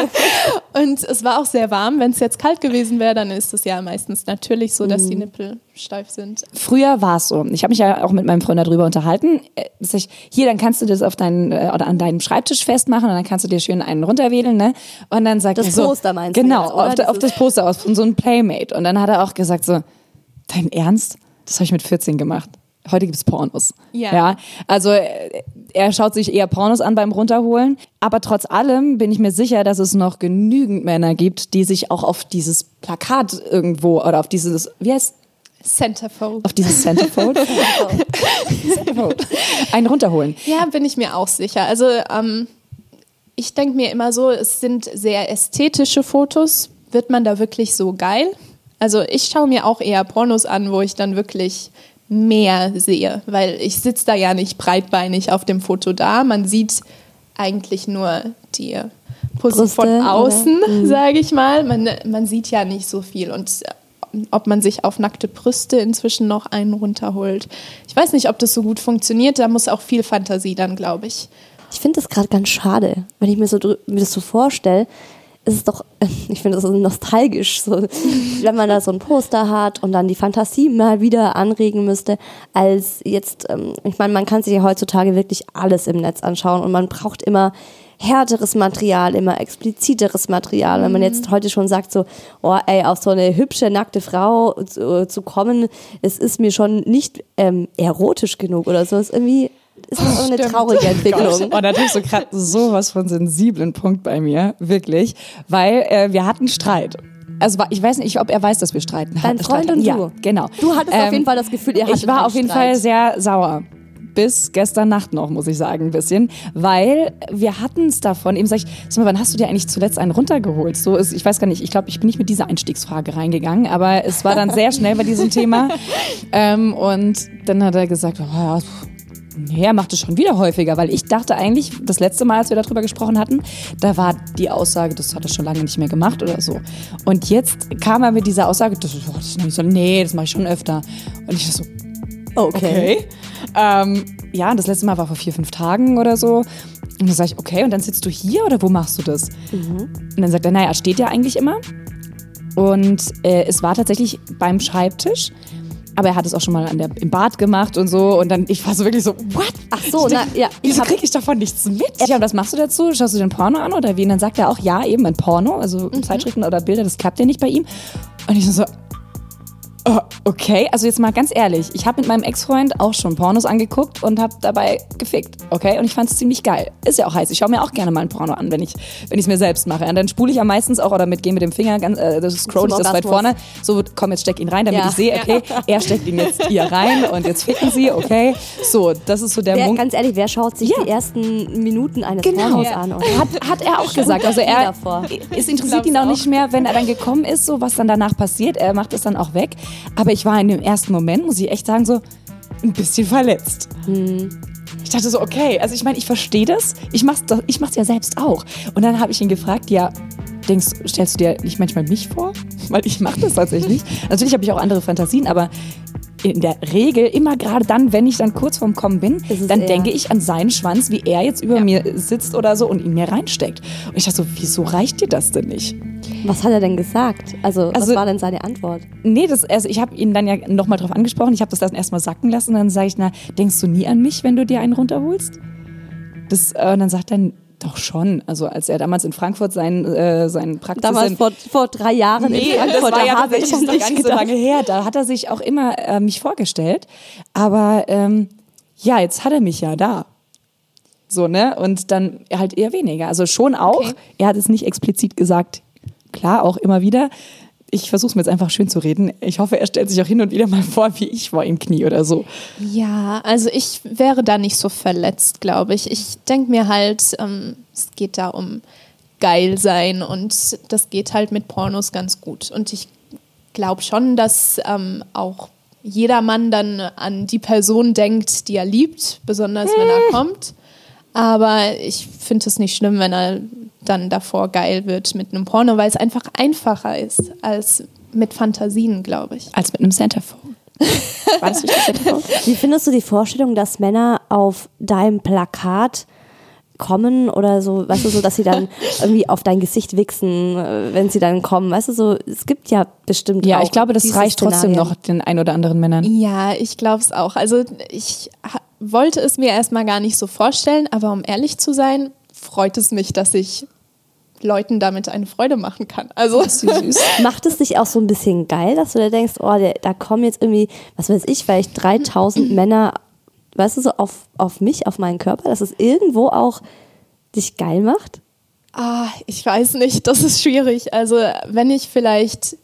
<laughs> Und es war auch sehr warm. Wenn es jetzt kalt gewesen wäre, dann ist es ja meistens natürlich so, dass die Nippel steif sind. Früher war es so. Ich habe mich ja auch mit meinem Freund darüber unterhalten. Äh, dass ich, hier, dann kannst du das auf deinen äh, oder an deinem Schreibtisch festmachen und dann kannst du dir schön einen runterwedeln, ne? Und dann sagt Das er so, Poster meinst du Genau, jetzt, oder? auf, auf das Poster aus von so einem Playmate. Und dann hat er auch gesagt so, dein Ernst? Das habe ich mit 14 gemacht. Heute gibt's Pornos. Ja. ja. Also äh, er schaut sich eher Pornos an beim Runterholen. Aber trotz allem bin ich mir sicher, dass es noch genügend Männer gibt, die sich auch auf dieses Plakat irgendwo oder auf dieses, wie heißt Centerfold. auf dieses Centerfold. <laughs> Centerfold. Einen runterholen. Ja, bin ich mir auch sicher. Also ähm, ich denke mir immer so, es sind sehr ästhetische Fotos. Wird man da wirklich so geil? Also ich schaue mir auch eher Pornos an, wo ich dann wirklich mehr sehe, weil ich sitze da ja nicht breitbeinig auf dem Foto da. Man sieht eigentlich nur die Brüste, von oder? Mhm. <laughs> außen, sage ich mal. Man, man sieht ja nicht so viel und äh, ob man sich auf nackte Brüste inzwischen noch einen runterholt. Ich weiß nicht, ob das so gut funktioniert. Da muss auch viel Fantasie dann, glaube ich. Ich finde das gerade ganz schade, wenn ich mir so mir das so vorstelle. Ist es doch, <laughs> ich finde das so nostalgisch, so, <laughs> wenn man da so ein Poster hat und dann die Fantasie mal wieder anregen müsste, als jetzt, ähm, ich meine, man kann sich ja heutzutage wirklich alles im Netz anschauen und man braucht immer härteres Material, immer expliziteres Material. Wenn man jetzt heute schon sagt, so, oh ey, auf so eine hübsche, nackte Frau zu, zu kommen, es ist mir schon nicht ähm, erotisch genug oder so. Es ist irgendwie ist das so eine traurige <laughs> Entwicklung. Oh, da tust du gerade sowas von sensiblen Punkt bei mir, wirklich, weil äh, wir hatten Streit. Also ich weiß nicht, ob er weiß, dass wir streiten. Dein hatten. Freund Streit und ja, du? genau. Du hattest auf Ähm, jeden Fall das Gefühl, ihr hattet Ich war auf jeden Streit. Fall sehr sauer. Bis gestern Nacht noch, muss ich sagen, ein bisschen. Weil wir hatten es davon, eben sag ich, sag mal, wann hast du dir eigentlich zuletzt einen runtergeholt? So ist, ich weiß gar nicht, ich glaube, ich bin nicht mit dieser Einstiegsfrage reingegangen, aber es war dann sehr schnell bei diesem Thema. <laughs> Ähm, und dann hat er gesagt, oh, ja, Er macht es schon wieder häufiger, weil ich dachte eigentlich, das letzte Mal, als wir darüber gesprochen hatten, da war die Aussage, das hat er schon lange nicht mehr gemacht oder so. Und jetzt kam er mit dieser Aussage, das, oh, das ist noch nicht so, nee, das mache ich schon öfter. Und ich so, okay. Ähm, ja, das letzte Mal war vor vier, fünf Tagen oder so. Und dann sage ich, okay, und dann sitzt du hier oder wo machst du das? Und dann sagt er, naja, steht ja eigentlich immer. Und äh, es war tatsächlich beim Schreibtisch. Aber er hat es auch schon mal an der, im Bad gemacht und so. Und dann, ich war so wirklich so, what? Ach so, Ich na, denk, ja, ich Wieso kriege ich davon nichts mit? Ja, und was machst du dazu? Schaust du den Porno an oder wie? Und dann sagt er auch, ja, eben ein Porno, also Mhm. Zeitschriften oder Bilder, das klappt ja nicht bei ihm. Und ich so, Oh, okay, also jetzt mal ganz ehrlich, ich habe mit meinem Ex-Freund auch schon Pornos angeguckt und habe dabei gefickt, okay? Und ich fand es ziemlich geil. Ist ja auch heiß. Ich schaue mir auch gerne mal ein Porno an, wenn ich wenn ich es mir selbst mache. Und dann spule ich ja meistens auch oder mit gehe mit dem Finger ganz äh, das scroll ich das weit vorne. So, komm, jetzt steck ihn rein, damit Ja. ich sehe, okay, er steckt ihn jetzt hier rein und jetzt ficken sie, okay? So, das ist so der Wer, Punkt. ganz ehrlich, wer schaut sich Ja. die ersten Minuten eines Genau. Pornos Ja. an? Oder? Hat, hat er auch gesagt. Also er, es interessiert ihn auch nicht mehr, wenn er dann gekommen ist, so was dann danach passiert. Er macht es dann auch weg. Aber ich war in dem ersten Moment, muss ich echt sagen, so ein bisschen verletzt. Ich dachte so, okay, also ich meine, ich verstehe das. Ich mach's, ich mach's ja selbst auch. Und dann habe ich ihn gefragt, ja, denkst, stellst du dir nicht manchmal mich vor? <laughs> Weil ich mache das tatsächlich. <laughs> Natürlich habe ich auch andere Fantasien, aber in der Regel immer gerade dann, wenn ich dann kurz vorm Kommen bin, dann denke ich an seinen Schwanz, wie er jetzt über mir sitzt oder so und ihn mir reinsteckt. Und ich dachte so, wieso reicht dir das denn nicht? Was hat er denn gesagt? Also, was Also- war denn seine Antwort? Nee, das, also ich habe ihn dann ja nochmal drauf angesprochen. Ich habe das dann erstmal sacken lassen. Dann sage ich, na, denkst du nie an mich, wenn du dir einen runterholst? Das, äh, und dann sagt er, doch schon. Also als er damals in Frankfurt sein, äh, seinen Praxis... Damals vor, vor drei Jahren Nee, in Frankfurt, das war ja da habe ich noch nicht gar nicht so lange her. Da hat er sich auch immer äh, mich vorgestellt. Aber ähm, ja, jetzt hat er mich ja da. So, ne? Und dann halt eher weniger. Also schon auch. Okay. Er hat es nicht explizit gesagt. Klar, auch immer wieder. Ich versuche es mir jetzt einfach schön zu reden. Ich hoffe, er stellt sich auch hin und wieder mal vor, wie ich vor ihm knie oder so. Ja, also ich wäre da nicht so verletzt, glaube ich. Ich denke mir halt, ähm, es geht da um geil sein und das geht halt mit Pornos ganz gut. Und ich glaube schon, dass ähm, auch jeder Mann dann an die Person denkt, die er liebt, besonders wenn er kommt. Aber ich finde es nicht schlimm, wenn er dann davor geil wird mit einem Porno, weil es einfach einfacher ist als mit Fantasien, glaube ich. Als mit einem Centerfold. Das Centerfold? <laughs> Wie findest du die Vorstellung, dass Männer auf deinem Plakat kommen oder so, weißt du, so, dass sie dann irgendwie auf dein Gesicht wichsen, äh, wenn sie dann kommen, weißt du, so, es gibt ja bestimmt Ja, auch ich glaube, das reicht trotzdem noch den ein oder anderen Männern. Ja, ich glaube es auch. Also ich wollte es mir erstmal gar nicht so vorstellen, aber um ehrlich zu sein, freut es mich, dass ich Leuten damit eine Freude machen kann. Also Süß. <laughs> Macht es dich auch so ein bisschen geil, dass du da denkst, oh, der, da kommen jetzt irgendwie, was weiß ich, vielleicht 3000 <clears throat> Männer, weißt du, so auf, auf mich, auf meinen Körper, dass es irgendwo auch dich geil macht? Ah, ich weiß nicht, das ist schwierig. Also, wenn ich vielleicht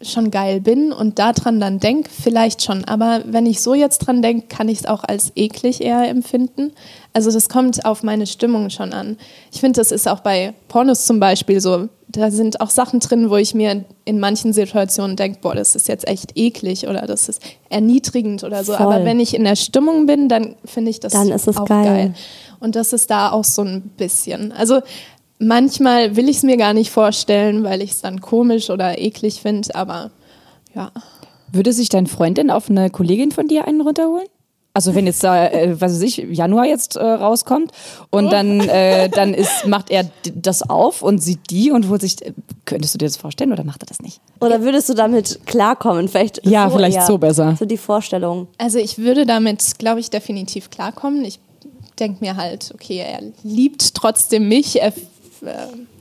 schon geil bin und daran dann denke, vielleicht schon. Aber wenn ich so jetzt dran denke, kann ich es auch als eklig eher empfinden. Also, das kommt auf meine Stimmung schon an. Ich finde, das ist auch bei Pornos zum Beispiel so. Da sind auch Sachen drin, wo ich mir in manchen Situationen denke, boah, das ist jetzt echt eklig oder das ist erniedrigend oder so. Voll. Aber wenn ich in der Stimmung bin, dann finde ich das Dann ist es auch geil. geil. Und das ist da auch so ein bisschen. Also manchmal will ich es mir gar nicht vorstellen, weil ich es dann komisch oder eklig finde, aber ja. Würde sich dein Freund denn auf eine Kollegin von dir einen runterholen? Also wenn jetzt da, äh, was weiß ich, Januar jetzt äh, rauskommt und dann, äh, dann ist, macht er das auf und sieht die und holt sich, äh, könntest du dir das vorstellen oder macht er das nicht? Oder würdest du damit klarkommen? Vielleicht Ja, vielleicht eher. so besser. So die Vorstellung. Also ich würde damit, glaube ich, definitiv klarkommen. Ich denke mir halt, okay, er liebt trotzdem mich, er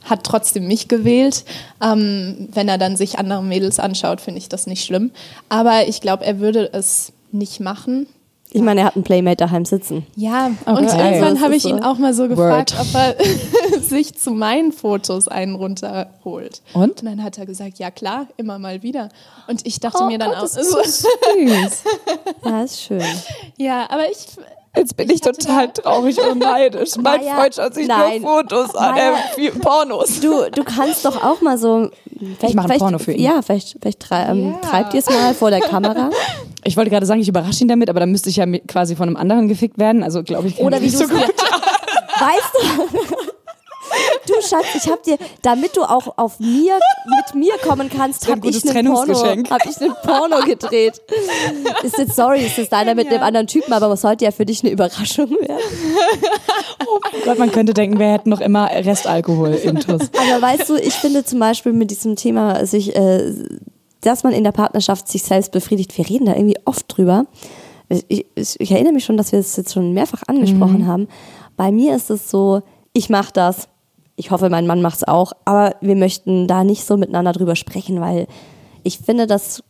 hat trotzdem mich gewählt. Ähm, wenn er dann sich andere Mädels anschaut, finde ich das nicht schlimm. Aber ich glaube, er würde es nicht machen. Ich meine, er hat einen Playmate daheim sitzen. Ja, Okay. und irgendwann Das habe ich ihn so. auch mal so gefragt, Word. ob er <laughs> sich zu meinen Fotos einen runterholt. Und? Und dann hat er gesagt, ja klar, immer mal wieder. Und ich dachte Oh mir dann Gott, auch, das ist so <laughs> süß. Ja, ist schön. ja, aber ich, Jetzt bin Ich ich, total traurig und neidisch. <laughs> Mein Maja, Freund schaut sich nein. nur Fotos an, äh, wie Pornos. Du, du kannst doch auch mal so. Vielleicht, mache ein Porno für ihn. Ja, vielleicht, vielleicht trei ähm, Ja. treibt ihr es mal vor der Kamera. <laughs> Ich wollte gerade sagen, ich überrasche ihn damit, aber dann müsste ich ja quasi von einem anderen gefickt werden. Also glaube ich, kann Oder ich wie nicht du so es <laughs> gut. Weißt du? Du Schatz, ich hab dir, damit du auch auf mir, mit mir kommen kannst, habe ich, einen Porno- hab ich einen Porno gedreht. Ist jetzt, sorry, ist jetzt deiner mit einem anderen Typen, aber es sollte ja für dich eine Überraschung werden. Oh Gott, man könnte denken, wir hätten noch immer Restalkohol im Tuss. Aber weißt du, ich finde zum Beispiel mit diesem Thema, sich, äh, dass man in der Partnerschaft sich selbst befriedigt, wir reden da irgendwie oft drüber. Ich, ich, ich erinnere mich schon, dass wir es jetzt schon mehrfach angesprochen haben. Bei mir ist es so, ich mache das. Ich hoffe, mein Mann macht es auch. Aber wir möchten da nicht so miteinander drüber sprechen, weil ich finde, das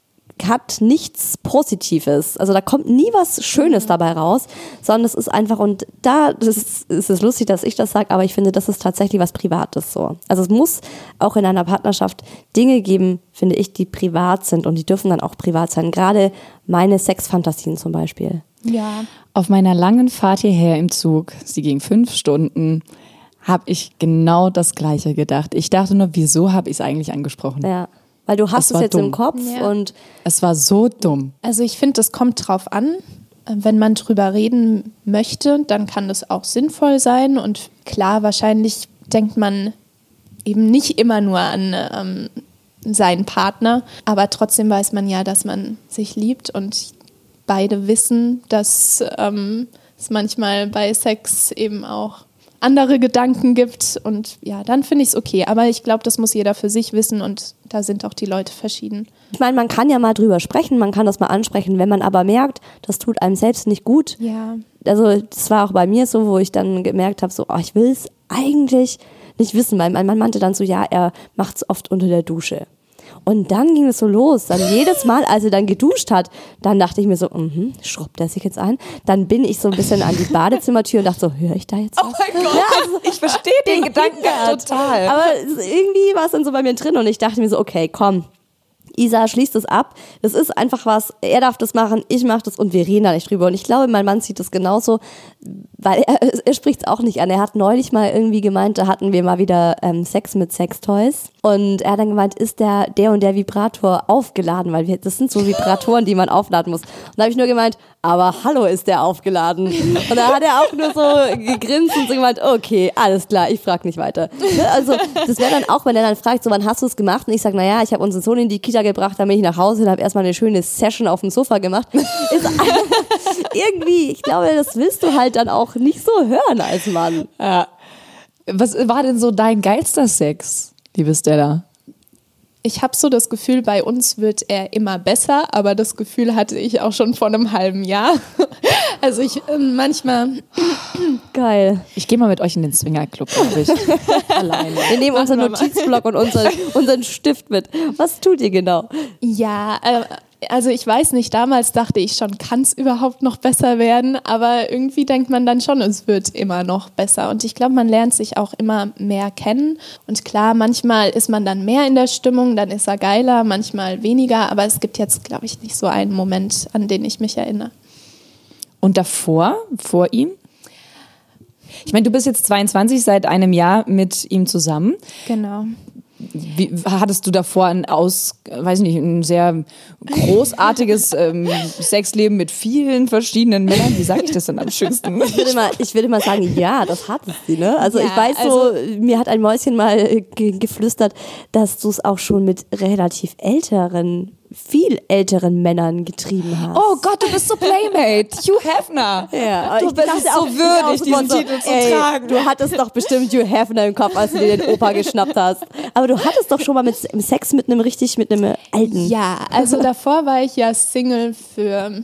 hat nichts Positives. Also da kommt nie was Schönes dabei raus, sondern es ist einfach, und da das ist, ist es lustig, dass ich das sage, aber ich finde, das ist tatsächlich was Privates so. Also es muss auch in einer Partnerschaft Dinge geben, finde ich, die privat sind und die dürfen dann auch privat sein. Gerade meine Sexfantasien zum Beispiel. ja, Auf meiner langen Fahrt hierher im Zug, sie ging fünf Stunden, habe ich genau das Gleiche gedacht. Ich dachte nur, wieso habe ich es eigentlich angesprochen? Ja. Weil du hast es war jetzt im dumm. Kopf Ja. und Es war so dumm. Also ich finde, das kommt drauf an. Äh, Wenn man drüber reden möchte, dann kann das auch sinnvoll sein. Und klar, wahrscheinlich denkt man eben nicht immer nur an ähm, seinen Partner, aber trotzdem weiß man ja, dass man sich liebt und beide wissen, dass ähm, es manchmal bei Sex eben auch andere Gedanken gibt und ja, dann finde ich es okay. Aber ich glaube, das muss jeder für sich wissen und da sind auch die Leute verschieden. ich meine, man kann ja mal drüber sprechen, man kann das mal ansprechen, wenn man aber merkt, das tut einem selbst nicht gut, Ja. also das war auch bei mir so, wo ich dann gemerkt habe, so, oh, ich will es eigentlich nicht wissen, weil mein Mann meinte dann so, ja, er macht es oft unter der Dusche. Und dann ging es so los. Dann jedes Mal, als er dann geduscht hat, dann dachte ich mir so, mhm, schrubbt er sich jetzt ein? Dann bin ich so ein bisschen an die Badezimmertür und dachte so, höre ich da jetzt was? mein Gott, ich verstehe den <laughs> Gedankengang total. Aber irgendwie war es dann so bei mir drin und ich dachte mir so, okay, komm, Isa schließt es ab. Das ist einfach was, er darf das machen, ich mache das und wir reden da nicht drüber. Und ich glaube, mein Mann sieht das genauso, weil er, <laughs> er spricht es auch nicht an. Er hat neulich mal irgendwie gemeint, da hatten wir mal wieder ähm, Sex mit Sextoys. Und er hat dann gemeint, ist der, der und der Vibrator aufgeladen? Weil wir, das sind so Vibratoren, die man aufladen muss. Und da habe ich nur gemeint, aber hallo, ist der aufgeladen? Und da hat er auch nur so gegrinst und so gemeint, okay, alles klar, ich frage nicht weiter. Ne? Also das wäre dann auch, wenn er dann fragt, so wann hast du es gemacht? Und ich sage, naja, ich habe unseren Sohn in die Kita gebracht, dann bin ich nach Hause und habe erstmal eine schöne Session auf dem Sofa gemacht. <laughs> Ist <laughs> irgendwie, ich glaube, das willst du halt dann auch nicht so hören als Mann. Ja. Was war denn so dein geilster Sex, liebe Stella? Ich habe so das Gefühl, bei uns wird er immer besser, aber das Gefühl hatte ich auch schon vor einem halben Jahr. <laughs> Also ich ähm, manchmal, <clears throat> Geil. Ich gehe mal mit euch in den Swingerclub, glaube ich. <laughs> Alleine. Wir nehmen unseren Notizblock und unseren, unseren Stift mit. Was tut ihr genau? ja, äh, also ich weiß nicht, damals dachte ich schon, kann es überhaupt noch besser werden, aber irgendwie denkt man dann schon, es wird immer noch besser. Und ich glaube, man lernt sich auch immer mehr kennen. Und klar, manchmal ist man dann mehr in der Stimmung, dann ist er geiler, manchmal weniger, aber es gibt jetzt, glaube ich, nicht so einen Moment, an den ich mich erinnere. Und davor, vor ihm? Ich meine, du bist jetzt 22, seit einem Jahr mit ihm zusammen. Genau. Wie, hattest du davor ein aus, weiß nicht, ein sehr großartiges <laughs> ähm, Sexleben mit vielen verschiedenen Männern? Wie sage ich das denn am schönsten? Ich würde mal, ich würde mal sagen, ja, das hat sie, ne? Also Ja, ich weiß so, mir hat ein Mäuschen mal ge geflüstert, dass du es auch schon mit relativ älteren, viel älteren Männern getrieben hast. Oh Gott, du bist so Playmate. Hugh Hefner. Ja, du bist so würdig, diesen Titel zu ey, tragen. Du hattest doch bestimmt Hugh Hefner im Kopf, als du dir den Opa geschnappt hast. Aber du hattest doch schon mal mit Sex mit einem richtig, mit einem alten. Ja, also davor war ich ja Single für,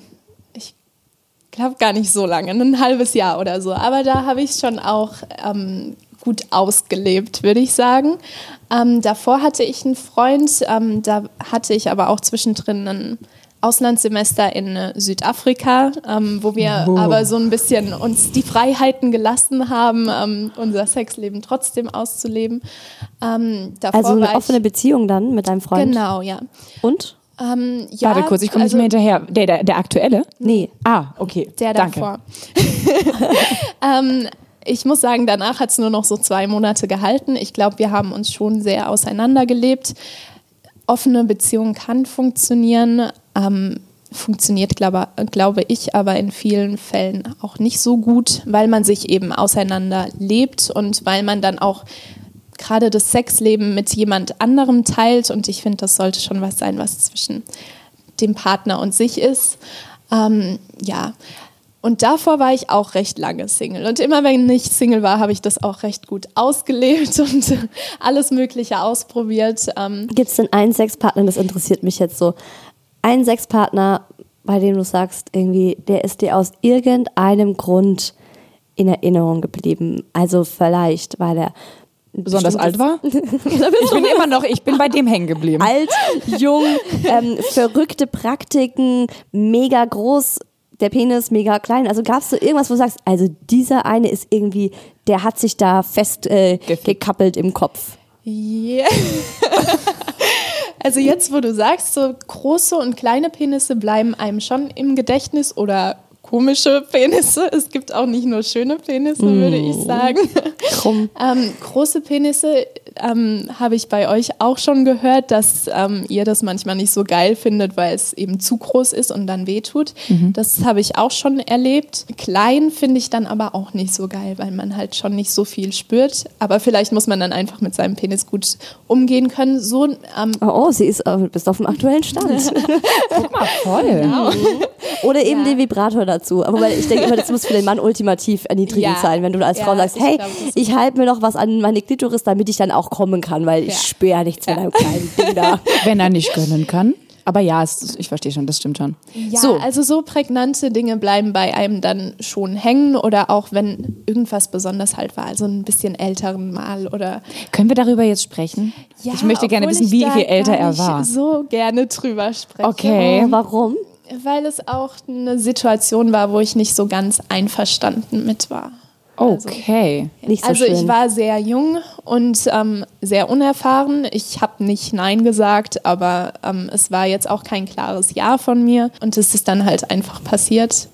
ich glaube gar nicht so lange, ein halbes Jahr oder so. Aber da habe ich schon auch ähm, gut ausgelebt, würde ich sagen. Ähm, davor hatte ich einen Freund, ähm, da hatte ich aber auch zwischendrin einen Auslandssemester in äh, Südafrika, ähm, wo wir Oh. aber so ein bisschen uns die Freiheiten gelassen haben, ähm, unser Sexleben trotzdem auszuleben. Ähm, davor Also eine offene ich, Beziehung dann mit deinem Freund. Genau, ja. Und? Ähm, ja Warte kurz, ich komme also nicht mehr hinterher. Der, der, der aktuelle? Nee. Ah, okay. Der Danke. davor. <laughs> ähm, ich muss sagen, danach hat es nur noch so zwei Monate gehalten. Ich glaube, wir haben uns schon sehr auseinandergelebt. Offene Beziehung kann funktionieren. Ähm, funktioniert, glaube, glaube ich, aber in vielen Fällen auch nicht so gut, weil man sich eben auseinander lebt und weil man dann auch gerade das Sexleben mit jemand anderem teilt. Und ich finde, das sollte schon was sein, was zwischen dem Partner und sich ist. Ähm, ja. Und davor war ich auch recht lange Single. Und immer wenn ich Single war, habe ich das auch recht gut ausgelebt <laughs> und alles Mögliche ausprobiert. Ähm, Gibt es denn einen Sexpartner, das interessiert mich jetzt so, einen Sexpartner, bei dem du sagst, irgendwie, der ist dir aus irgendeinem Grund in Erinnerung geblieben? Also vielleicht, weil er Besonders alt war? <laughs> Ich bin immer noch, ich bin bei dem hängen geblieben. alt, jung, ähm, verrückte Praktiken, mega groß, der Penis mega klein. Also gab es so irgendwas, wo du sagst, also dieser eine ist irgendwie, der hat sich da fest äh, gekappelt im Kopf. Yeah. <laughs> Also jetzt, wo du sagst, so große und kleine Penisse bleiben einem schon im Gedächtnis oder komische Penisse. <laughs> Es gibt auch nicht nur schöne Penisse, würde ich sagen. Krumm. <laughs> Ähm, große Penisse ähm, habe ich bei euch auch schon gehört, dass ähm, ihr das manchmal nicht so geil findet, weil es eben zu groß ist und dann wehtut. Das habe ich auch schon erlebt. Klein finde ich dann aber auch nicht so geil, weil man halt schon nicht so viel spürt. Aber vielleicht muss man dann einfach mit seinem Penis gut umgehen können. So ähm, Oh, oh, sie ist äh, bist auf dem aktuellen Stand. <laughs> Guck mal, voll. Oder eben Ja. den Vibrator dazu. Aber weil ich denke immer, das muss für den Mann ultimativ erniedrigend Ja. sein, wenn du als Ja, Frau sagst, ich hey, ist- ich halte mir noch was an meine Klitoris, damit ich dann auch kommen kann, weil ich Ja. spüre ja nichts von einem kleinen Ding da. <laughs> Wenn er nicht gönnen kann. Aber ja, es, ich verstehe schon, das stimmt schon. Ja, so, also so prägnante Dinge bleiben bei einem dann schon hängen oder auch wenn irgendwas besonders halt war, also ein bisschen älteren Mal oder können wir darüber jetzt sprechen? ja, ich möchte gerne wissen, ich wie viel älter er war. so gerne drüber spreche. Okay. Warum? Weil es auch eine Situation war, wo ich nicht so ganz einverstanden mit war. Also- Okay. Nicht so also schön. ich war sehr jung und ähm, sehr unerfahren. Ich habe nicht Nein gesagt, aber ähm, es war jetzt auch kein klares Ja von mir. Und es ist dann halt einfach passiert.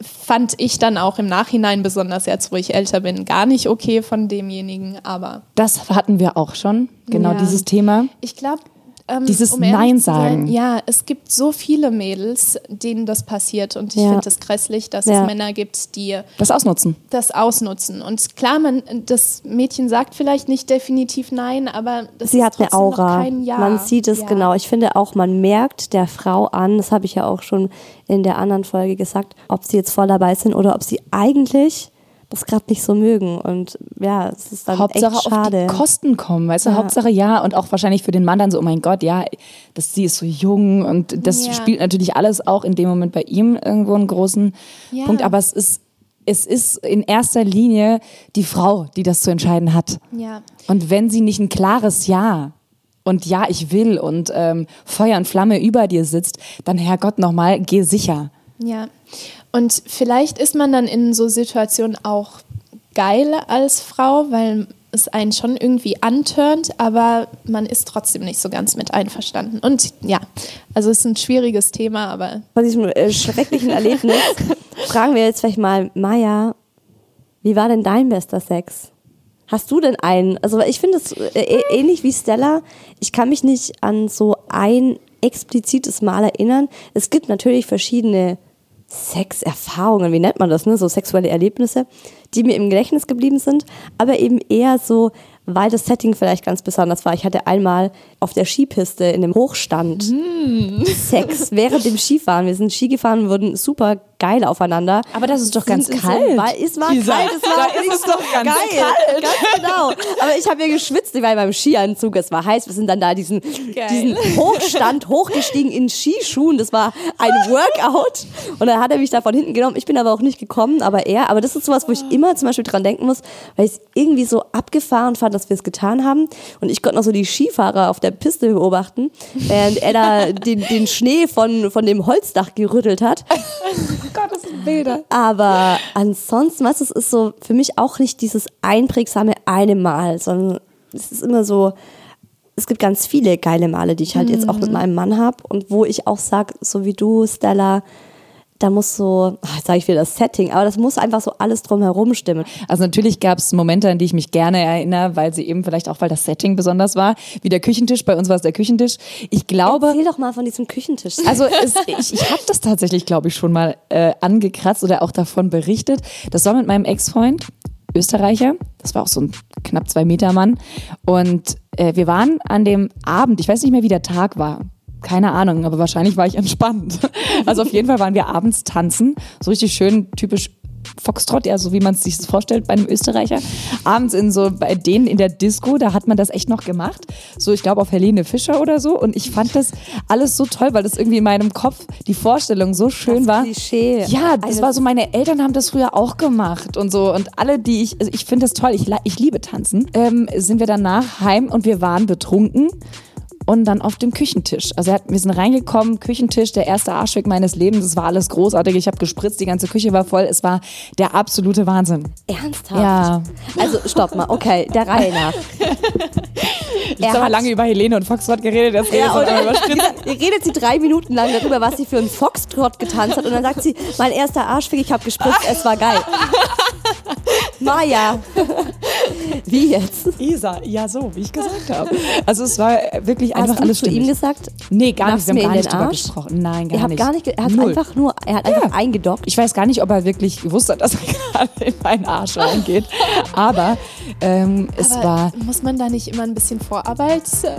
Fand ich dann auch im Nachhinein, besonders jetzt, wo ich älter bin, gar nicht okay von demjenigen. Aber Das hatten wir auch schon, genau Ja. dieses Thema. ich glaube, ähm, Dieses um Nein zu sein, sagen. Ja, es gibt so viele Mädels, denen das passiert. Und ich Ja. finde es grässlich, dass Ja. es Männer gibt, die Das ausnutzen. das ausnutzen. Und klar, man, das Mädchen sagt vielleicht nicht definitiv nein, aber das Sie ist hat eine Aura. kein Ja. Man sieht es genau. Ich finde auch, man merkt der Frau an, das habe ich ja auch schon in der anderen Folge gesagt, ob sie jetzt voll dabei sind oder ob sie eigentlich das gerade nicht so mögen. Und ja, es ist dann Hauptsache echt auf schade. die Kosten kommen, weißt du, Ja. Hauptsache ja und auch wahrscheinlich für den Mann dann so, oh mein Gott, ja, das, sie ist so jung und das Ja. spielt natürlich alles auch in dem Moment bei ihm irgendwo einen großen Ja. Punkt, aber es ist, es ist in erster Linie die Frau, die das zu entscheiden hat. Ja. Und wenn sie nicht ein klares Ja und Ja, ich will und ähm, Feuer und Flamme über dir sitzt, dann Herrgott nochmal, geh sicher. Ja. Und vielleicht ist man dann in so Situationen auch geil als Frau, weil es einen schon irgendwie antörnt, aber man ist trotzdem nicht so ganz mit einverstanden. Und ja, also es ist ein schwieriges Thema, aber Bei diesem äh, schrecklichen Erlebnis <laughs> fragen wir jetzt vielleicht mal, Maja, wie war denn dein bester Sex? Hast du denn einen? Also ich finde es äh, äh, ähnlich wie Stella. Ich kann mich nicht an so ein explizites Mal erinnern. Es gibt natürlich verschiedene Sexerfahrungen, wie nennt man das, ne? So sexuelle Erlebnisse, die mir im Gedächtnis geblieben sind, aber eben eher so, weil das Setting vielleicht ganz besonders war. Ich hatte einmal auf der Skipiste in dem Hochstand Sex während dem Skifahren. Wir sind Ski gefahren, wurden super geil aufeinander. Aber das ist doch ganz kalt. So, es war Lisa, kalt, es war <laughs> da ist es doch ganz geil. kalt. Ganz genau. Aber ich habe ja geschwitzt, ich war beim Skianzug, es war heiß. Wir sind dann da diesen, diesen Hochstand hochgestiegen in Skischuhen. Das war ein <laughs> Workout. Und dann hat er mich da von hinten genommen. Ich bin aber auch nicht gekommen, aber er. Aber das ist sowas, wo ich immer zum Beispiel dran denken muss, weil ich es irgendwie so abgefahren fand, dass wir es getan haben. Und ich konnte noch so die Skifahrer auf der Piste beobachten, während er da <laughs> den, den Schnee von, von dem Holzdach gerüttelt hat. Gottes Bilder. Aber ansonsten, was es ist so für mich auch nicht dieses einprägsame eine Mal, sondern es ist immer so, es gibt ganz viele geile Male, die ich halt jetzt auch mit meinem Mann habe und wo ich auch sage, so wie du, Stella, da muss so, jetzt sage ich wieder das Setting, aber das muss einfach so alles drumherum stimmen. Also natürlich gab es Momente, an die ich mich gerne erinnere, weil sie eben vielleicht auch, weil das Setting besonders war, wie der Küchentisch. Bei uns war es der Küchentisch. Ich glaube, Erzähl doch mal von diesem Küchentisch. Also es, <laughs> ich, ich habe das tatsächlich, glaube ich, schon mal äh, angekratzt oder auch davon berichtet. Das war mit meinem Ex-Freund, Österreicher. Das war auch so ein knapp zwei Meter Mann. Und äh, wir waren an dem Abend, ich weiß nicht mehr, wie der Tag war. Keine Ahnung, aber wahrscheinlich war ich entspannt. Also auf jeden Fall waren wir abends tanzen. So richtig schön typisch Foxtrot, ja, so wie man es sich vorstellt bei einem Österreicher. Abends in so, bei denen in der Disco, da hat man das echt noch gemacht. So, ich glaube, auf Helene Fischer oder so. Und ich fand das alles so toll, weil das irgendwie in meinem Kopf die Vorstellung so schön Das war. Klischee. Ja, das Eines- war so, meine Eltern haben das früher auch gemacht und so. Und alle, die ich, also ich finde das toll, ich, ich liebe tanzen, ähm, sind wir danach heim und wir waren betrunken. Und dann auf dem Küchentisch. Also hat, wir sind reingekommen, Küchentisch, der erste Arschweg meines Lebens. Es war alles großartig. Ich habe gespritzt, die ganze Küche war voll. Es war der absolute Wahnsinn. Ernsthaft? Ja. Also stopp mal, okay, der Reihe nach. Jetzt haben wir lange über Helene und Foxtrot geredet. Jetzt Ja, und über Spritzen. <laughs> redet sie drei Minuten lang darüber, was sie für einen Foxtrot getanzt hat. Und dann sagt sie, mein erster Arschfick, ich habe gespritzt, es war geil. <laughs> Maja. <laughs> Wie jetzt? Isa, ja so, wie ich gesagt habe. Also es war wirklich einfach Hast du alles zu ihm gesagt? Nee, gar nicht. Wir haben gar nicht drüber gesprochen. Nein, gar Ihr nicht. gar nicht, er hat Null. einfach nur, er hat einfach eingedockt. Ich weiß gar nicht, ob er wirklich gewusst hat, dass er <laughs> gerade in meinen Arsch reingeht. Aber ähm, es Aber war, muss man da nicht immer ein bisschen Vorarbeit? Äh,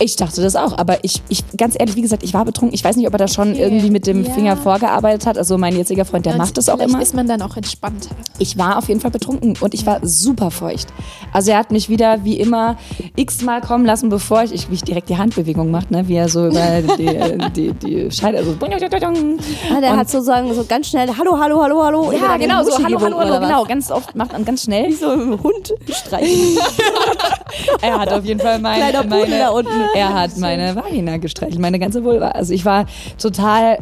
ich dachte das auch. Aber ich, ich, ganz ehrlich, wie gesagt, ich war betrunken. Ich weiß nicht, ob er da schon Okay. irgendwie mit dem Ja. Finger vorgearbeitet hat. Also mein jetziger Freund, der und macht das auch immer. ist man dann auch entspannter. Ich war auf jeden Fall betrunken und ich war super feucht. Also er hat mich wieder wie immer x-mal kommen lassen, bevor ich, ich, wie ich direkt die Handbewegung macht, ne? wie er so über <laughs> die, die, die Scheide, also Ah, der Und- hat sozusagen so ganz schnell, hallo, hallo, hallo, hallo. ja, genau, so hallo, hallo, hallo, genau, ganz oft macht man ganz schnell. So ein Hund streichen. <laughs> Er hat auf jeden Fall mein, Kleiner Pudel meine, da unten. er hat meine Vagina gestreichelt, meine ganze Vulva. Also ich war total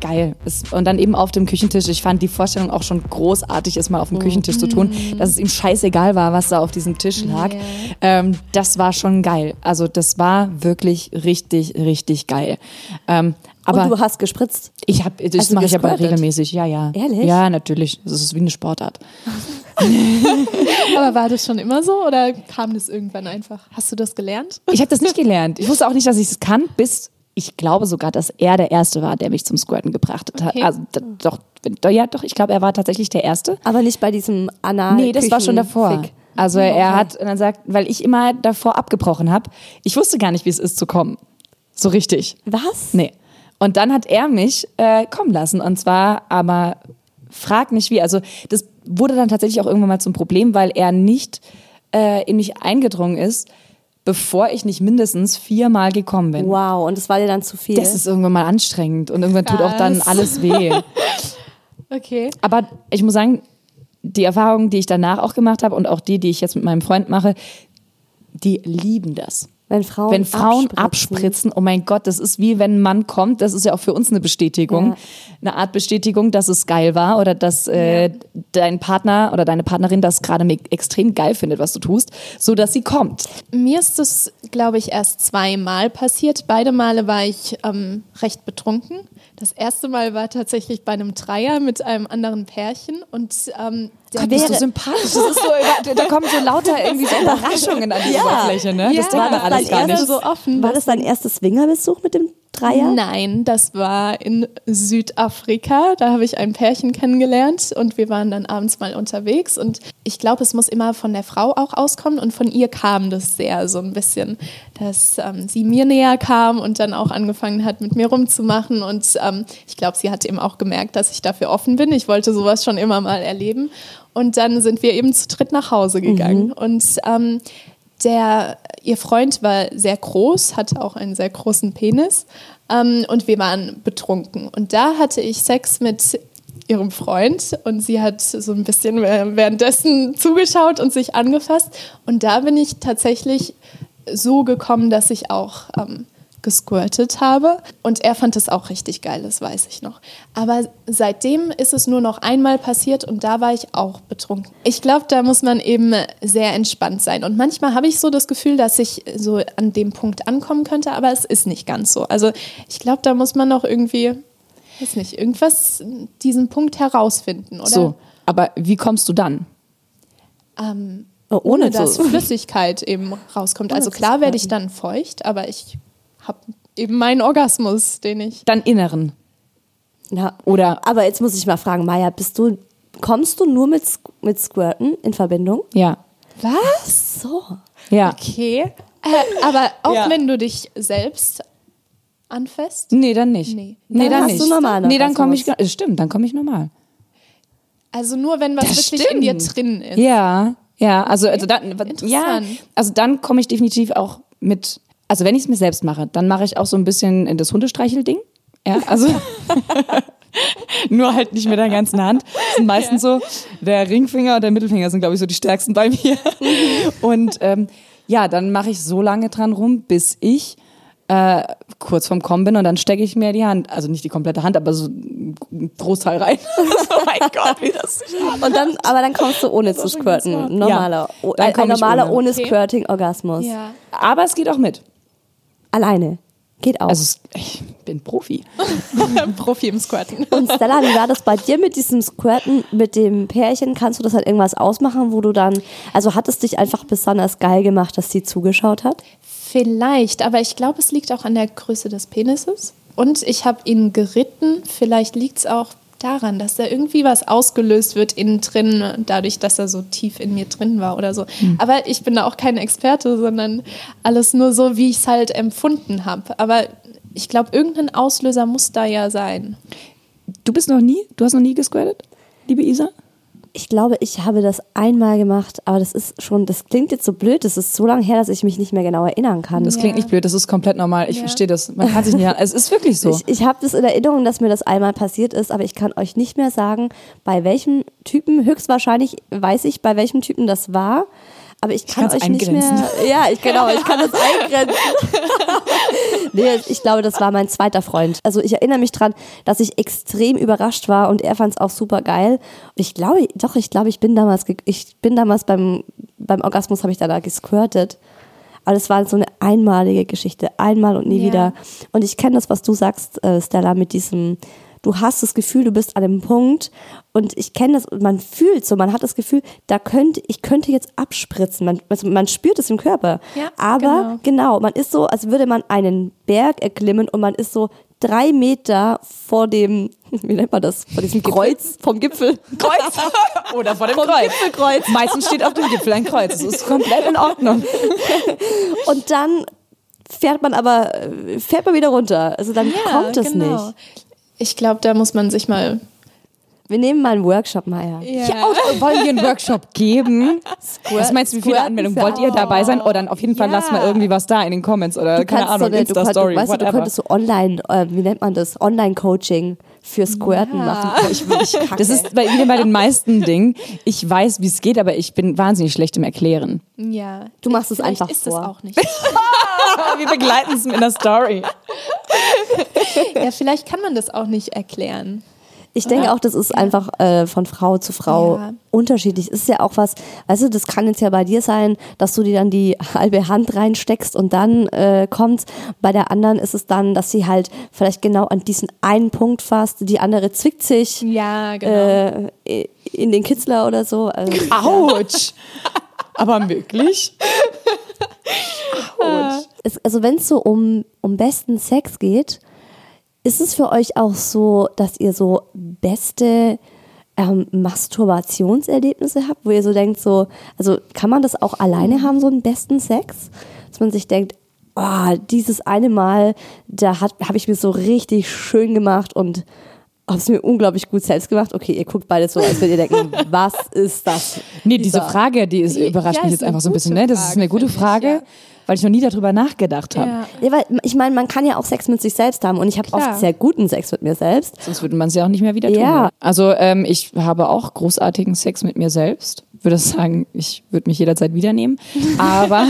geil. Und dann eben auf dem Küchentisch. Ich fand die Vorstellung auch schon großartig, es mal auf dem Küchentisch zu tun, dass es ihm scheißegal war, was da auf diesem Tisch lag. Ja. Ähm, das war schon geil. Also das war wirklich richtig, richtig geil. Ähm, aber Und du hast gespritzt. ich habe, das mache ich aber regelmäßig. Ja, ja. Ehrlich? Ja, natürlich. Das ist wie eine Sportart. <laughs> Aber war das schon immer so oder kam das irgendwann einfach? Hast du das gelernt? Ich habe das nicht gelernt. Ich wusste auch nicht, dass ich es kann, bis ich glaube sogar, dass er der Erste war, der mich zum Squirten gebracht hat. Okay. Also doch, ja, doch. Ich glaube, er war tatsächlich der Erste. Aber nicht bei diesem anal Nee, das war schon davor. Küchenfick. Also er hat und dann sagt, weil ich immer davor abgebrochen habe, ich wusste gar nicht, wie es ist zu kommen. So richtig. Was? Nee. Und dann hat er mich äh, kommen lassen. Und zwar aber, frag nicht wie. Also das wurde dann tatsächlich auch irgendwann mal zum Problem, weil er nicht äh, in mich eingedrungen ist, bevor ich nicht mindestens viermal gekommen bin. Wow, und das war dir dann zu viel. Das ist irgendwann mal anstrengend und irgendwann tut auch dann Krass. alles weh. <laughs> Okay. Aber ich muss sagen, die Erfahrungen, die ich danach auch gemacht habe und auch die, die ich jetzt mit meinem Freund mache, die lieben das. Wenn Frauen, Wenn Frauen abspritzen. abspritzen, oh mein Gott, das ist wie wenn ein Mann kommt, das ist ja auch für uns eine Bestätigung, Ja. eine Art Bestätigung, dass es geil war oder dass äh, dein Partner oder deine Partnerin das gerade extrem geil findet, was du tust, so dass sie kommt. Mir ist das, glaube ich, erst zweimal passiert. Beide Male war ich ähm, recht betrunken. Das erste Mal war tatsächlich bei einem Dreier mit einem anderen Pärchen und ähm, der Gott, bist du sympathisch. Das ist so, da kommen so lauter irgendwie so <laughs> Überraschungen an die Ja. Oberfläche, ne? Ja, das denkt man das gar nicht. so offen, War das dein erster Swingerbesuch mit dem Dreier? Nein, das war in Südafrika. Da habe ich ein Pärchen kennengelernt und wir waren dann abends mal unterwegs. Und ich glaube, es muss immer von der Frau auch auskommen und von ihr kam das sehr so ein bisschen, dass ähm, sie mir näher kam und dann auch angefangen hat, mit mir rumzumachen. Und ähm, ich glaube, sie hat eben auch gemerkt, dass ich dafür offen bin. Ich wollte sowas schon immer mal erleben. Und dann sind wir eben zu dritt nach Hause gegangen. Und ähm, der, ihr Freund war sehr groß, hatte auch einen sehr großen Penis ähm, und wir waren betrunken. Und da hatte ich Sex mit ihrem Freund und sie hat so ein bisschen währenddessen <laughs> zugeschaut und sich angefasst. Und da bin ich tatsächlich so gekommen, dass ich auch ähm, gesquirtet habe. Und er fand es auch richtig geil, das weiß ich noch. Aber seitdem ist es nur noch einmal passiert und da war ich auch betrunken. Ich glaube, da muss man eben sehr entspannt sein. Und manchmal habe ich so das Gefühl, dass ich so an dem Punkt ankommen könnte, aber es ist nicht ganz so. Also ich glaube, da muss man noch irgendwie, weiß nicht, irgendwas, diesen Punkt herausfinden, oder? So, aber wie kommst du dann? Ähm, Oh, ohne ohne dass Flüssigkeit eben rauskommt. Also zu klar werde ich dann feucht, aber ich habe eben meinen Orgasmus, den ich Dann inneren. Ja. Oder, Aber jetzt muss ich mal fragen, Maya, bist du, kommst du nur mit, mit Squirten in Verbindung? ja. Was? So. Ja. Okay. Äh, aber auch Ja. wenn du dich selbst anfasst? Nee, dann nicht. Nee. nee Dann dann hast nicht. du normalen nee, dann komme ich, stimmt, dann komme ich normal. Also nur wenn was Das wirklich in dir stimmt. drin ist. Ja, ja, also, also dann, ja, Interessant. also dann komme ich definitiv auch mit, also wenn ich es mir selbst mache, dann mache ich auch so ein bisschen das Hundestreichelding. Ja, also <laughs> nur halt nicht mit der ganzen Hand. Das sind meistens so, der Ringfinger und der Mittelfinger sind, glaube ich, so die stärksten bei mir. Und ähm, ja, dann mache ich so lange dran rum, bis ich äh, kurz vorm Kommen bin und dann stecke ich mir die Hand, also nicht die komplette Hand, aber so ein Großteil rein. <laughs> oh mein Gott, wie das Und dann, aber dann kommst du ohne zu squirten. Normaler, Ja, dann ein, normaler ohne. ohne Okay. Squirting Orgasmus. Ja. Aber es geht auch mit. Alleine. Geht auch. Also ich bin Profi. <laughs> Profi im Squirten. Und Stella, wie war das bei dir mit diesem Squirten, mit dem Pärchen? Kannst du das halt irgendwas ausmachen, wo du dann, also hat es dich einfach besonders geil gemacht, dass sie zugeschaut hat? Vielleicht, aber ich glaube, es liegt auch an der Größe des Penises. Und ich habe ihn geritten. Vielleicht liegt es auch daran, dass da irgendwie was ausgelöst wird innen drin, dadurch, dass er so tief in mir drin war oder so. Aber ich bin da auch kein Experte, sondern alles nur so, wie ich es halt empfunden habe. Aber ich glaube, irgendein Auslöser muss da ja sein. Du bist noch nie, du hast noch nie gesquirtet, liebe Isa? Ich glaube, ich habe das einmal gemacht, aber das ist schon, das klingt jetzt so blöd, das ist so lange her, dass ich mich nicht mehr genau erinnern kann. Das klingt nicht blöd, das ist komplett normal. Ich Ja. verstehe das. Man kann sich nicht an. <laughs> Es ist wirklich so. Ich, ich habe das in Erinnerung, dass mir das einmal passiert ist, aber ich kann euch nicht mehr sagen, bei welchem Typen, höchstwahrscheinlich weiß ich, bei welchem Typen das war. Aber ich kann kann's euch nicht mehr. <laughs> Ja, ich genau, ich kann das <laughs> eingrenzen. <laughs> nee, ich glaube, das war mein zweiter Freund. Also ich erinnere mich dran, dass ich extrem überrascht war und er fand es auch super geil. Und ich glaube, doch, ich glaube, ich bin damals, ich bin damals beim, beim Orgasmus habe ich da, da gesquirtet. Aber es war so eine einmalige Geschichte, einmal und nie Ja. wieder. Und ich kenne das, was du sagst, äh, Stella, mit diesem, du hast das Gefühl, du bist an einem Punkt und ich kenne das und man fühlt so, man hat das Gefühl, da könnte, ich könnte jetzt abspritzen. Man, also man spürt es im Körper. Ja, Aber genau. man ist so, als würde man einen Berg erklimmen und man ist so drei Meter vor dem, <laughs> wie nennt man das, vor diesem Kreuz, vom Gipfel. Kreuz. <laughs> Oder vor dem Vom Kreuz. Gipfelkreuz. Meistens steht auf dem Gipfel ein Kreuz. Das ist komplett in Ordnung. <laughs> Und dann fährt man aber, äh, fährt man wieder runter. Also dann kommt es genau. nicht. Ich glaube, da muss man sich mal. Wir nehmen mal einen Workshop, Maya. Ja, und wollen wir einen Workshop geben? Was meinst du, wie viele Anmeldungen? Wollt ihr dabei sein? Oder dann auf jeden Fall Ja. lasst mal irgendwie was da in den Comments oder Du keine Ahnung, so Insta-Story, weißt, du, du whatever. könntest so online, äh, wie nennt man das? Online-Coaching für Squirten machen. Boah, ich kacke. Das ist bei, wieder bei den meisten Dingen. Ich weiß, wie es geht, aber ich bin wahnsinnig schlecht im Erklären. Ja. Du machst es einfach ist vor. es auch nicht. <laughs> Wir begleiten es mit einer Story. <laughs> ja, vielleicht kann man das auch nicht erklären. Ich denke auch, das ist einfach äh, von Frau zu Frau Ja. unterschiedlich. Es ist ja auch was, weißt du, das kann jetzt ja bei dir sein, dass du dir dann die <laughs> halbe Hand reinsteckst und dann äh, kommt. Bei der anderen ist es dann, dass sie halt vielleicht genau an diesen einen Punkt fasst, die andere zwickt sich Ja, genau. äh, in den Kitzler oder so. Also, Autsch. Aber wirklich? <laughs> Autsch. es, also wenn es so um, um besten Sex geht, ist es für euch auch so, dass ihr so beste ähm, Masturbationserlebnisse habt, wo ihr so denkt, so, also kann man das auch alleine haben, so einen besten Sex? Dass man sich denkt, oh, dieses eine Mal, da habe ich mir so richtig schön gemacht und habe es mir unglaublich gut selbst gemacht. Okay, ihr guckt beide so, als würdet ihr denken, <laughs> was ist das? Nee, diese Frage, die ist, überrascht Ja, mich jetzt einfach so ein bisschen. Ne? Das ist eine Frage, gute finde ich, Frage, ja. Weil ich noch nie darüber nachgedacht habe. Ja. Ja, weil ich meine, man kann ja auch Sex mit sich selbst haben und ich habe oft sehr guten Sex mit mir selbst. Sonst würde man es ja auch nicht mehr wieder tun. Ja. ne? Also ähm, ich habe auch großartigen Sex mit mir selbst. Würde <laughs> sagen, ich würde mich jederzeit wieder nehmen. Aber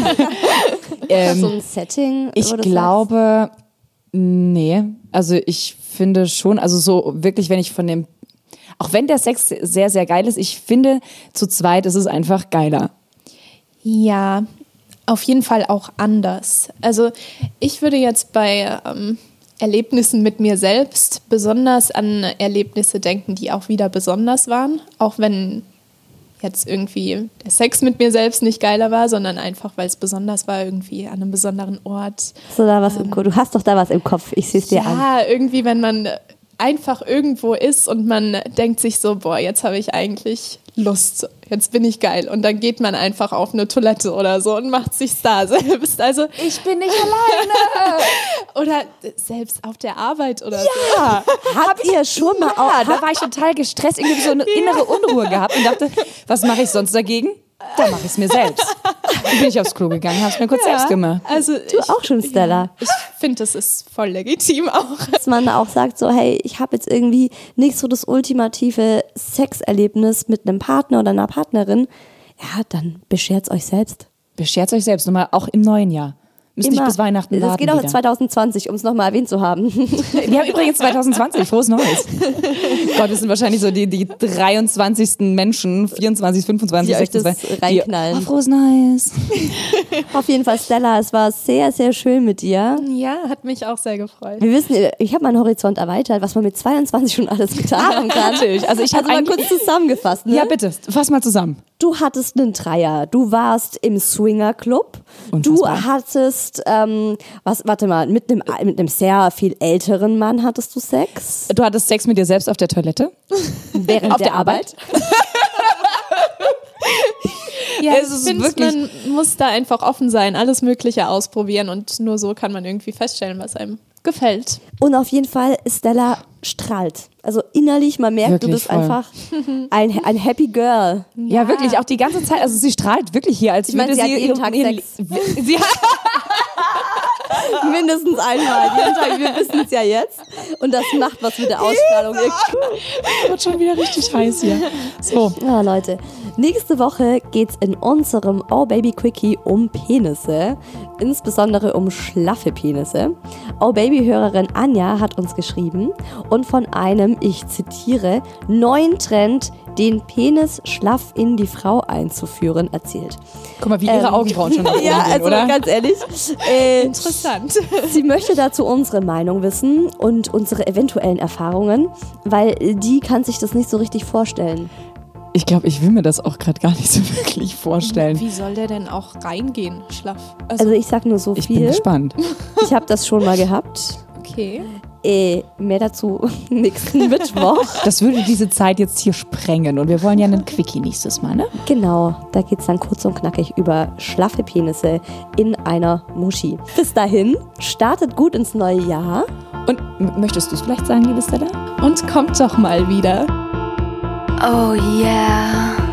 <laughs> ähm, so ein Setting. ich glaube, nee. Also ich finde schon, also so wirklich, wenn ich von dem, auch wenn der Sex sehr, sehr geil ist, ich finde, zu zweit ist es einfach geiler. Ja, auf jeden Fall auch anders. Also ich würde jetzt bei ähm, Erlebnissen mit mir selbst besonders an Erlebnisse denken, die auch wieder besonders waren, auch wenn jetzt irgendwie der Sex mit mir selbst nicht geiler war, sondern einfach, weil es besonders war, irgendwie an einem besonderen Ort. Hast du da was im Kopf? Du hast doch da was im Kopf. Ich sehe es dir an. Ja, irgendwie, wenn man einfach irgendwo ist und man denkt sich so, boah, jetzt habe ich eigentlich Lust, jetzt bin ich geil. Und dann geht man einfach auf eine Toilette oder so und macht sich's da <laughs> selbst. Also Ich bin nicht alleine. <laughs> oder selbst auf der Arbeit oder so. Habt ihr schon mal Ja, auch. da war ich total gestresst, irgendwie so eine innere Unruhe gehabt und dachte, was mache ich sonst dagegen? Da mache ich es mir selbst. Dann bin ich aufs Klo gegangen, habe es mir kurz selbst gemacht. Also Du ich, auch schon, Stella. ich finde, das ist voll legitim auch. Dass man auch sagt, so, hey, ich habe jetzt irgendwie nicht so das ultimative Sexerlebnis mit einem Partner oder einer Partnerin. Ja, dann beschert's euch selbst. Bescherzt euch selbst nochmal, auch im neuen Jahr. Müsst nicht Immer. bis Weihnachten Das warten geht auch wieder. 2020, um es nochmal erwähnt zu haben. <laughs> Wir haben übrigens 2020, frohes Neues. <laughs> Gott, wir sind wahrscheinlich so die, die 23. Menschen, 24, 25, Die euch das 26. reinknallen. Die, oh, frohes Neues. <laughs> Auf jeden Fall, Stella, es war sehr, sehr schön mit dir. Ja, hat mich auch sehr gefreut. Wir wissen, ich habe meinen Horizont erweitert, was man mit 22 schon alles getan haben kann. natürlich. Also ich hab also mal kurz zusammengefasst. Ne? Ja, bitte, fass mal zusammen. Du hattest einen Dreier. Du warst im Swingerclub. Du Unfassbar. hattest, ähm, was, warte mal, mit einem, mit einem sehr viel älteren Mann hattest du Sex. Du hattest Sex mit dir selbst auf der Toilette? <laughs> Während Auf der, der Arbeit. Ja, Es ich ist finde, wirklich- man muss da einfach offen sein, alles Mögliche ausprobieren und nur so kann man irgendwie feststellen, was einem gefällt. Und auf jeden Fall, Stella strahlt. Also innerlich, man merkt, du Wirklich bist voll. einfach <laughs> ein, ein Happy Girl. Ja. wirklich, auch die ganze Zeit. Also sie strahlt wirklich hier, als Ich meine, würde sie hat jeden Tag Sex. <laughs> Sie hat, <laughs> Mindestens einmal jeden Tag. Wir wissen es ja jetzt. Und das macht was mit der Ausstrahlung. <laughs> Wird schon wieder richtig heiß hier. So, Ja, Leute. Nächste Woche geht's in unserem Oh Baby Quickie um Penisse. Insbesondere um schlaffe Penisse. Oh Baby-Hörerin Anja hat uns geschrieben und von einem, ich zitiere, neuen Trend, den Penis schlaff in die Frau einzuführen, erzählt. guck mal, wie ihre Ähm, Augenbrauen schon <laughs> nach oben Ja, gehen, also oder? ganz ehrlich. Äh, Interessant. Sie möchte dazu unsere Meinung wissen und unsere eventuellen Erfahrungen, weil die kann sich das nicht so richtig vorstellen. Ich glaube, ich will mir das auch gerade gar nicht so <laughs> wirklich vorstellen. Wie soll der denn auch reingehen, schlaff? Also ich sag nur so Ich bin viel. gespannt. Ich habe das schon mal gehabt. okay. Äh, mehr dazu <laughs> nächsten Mittwoch. Das würde diese Zeit jetzt hier sprengen und wir wollen ja einen Quickie nächstes Mal, ne? Genau, da geht's dann kurz und knackig über schlaffe Penisse in einer Muschi. Bis dahin, startet gut ins neue Jahr. Und möchtest du es vielleicht sagen, liebe Stella? Und kommt doch mal wieder. Oh yeah.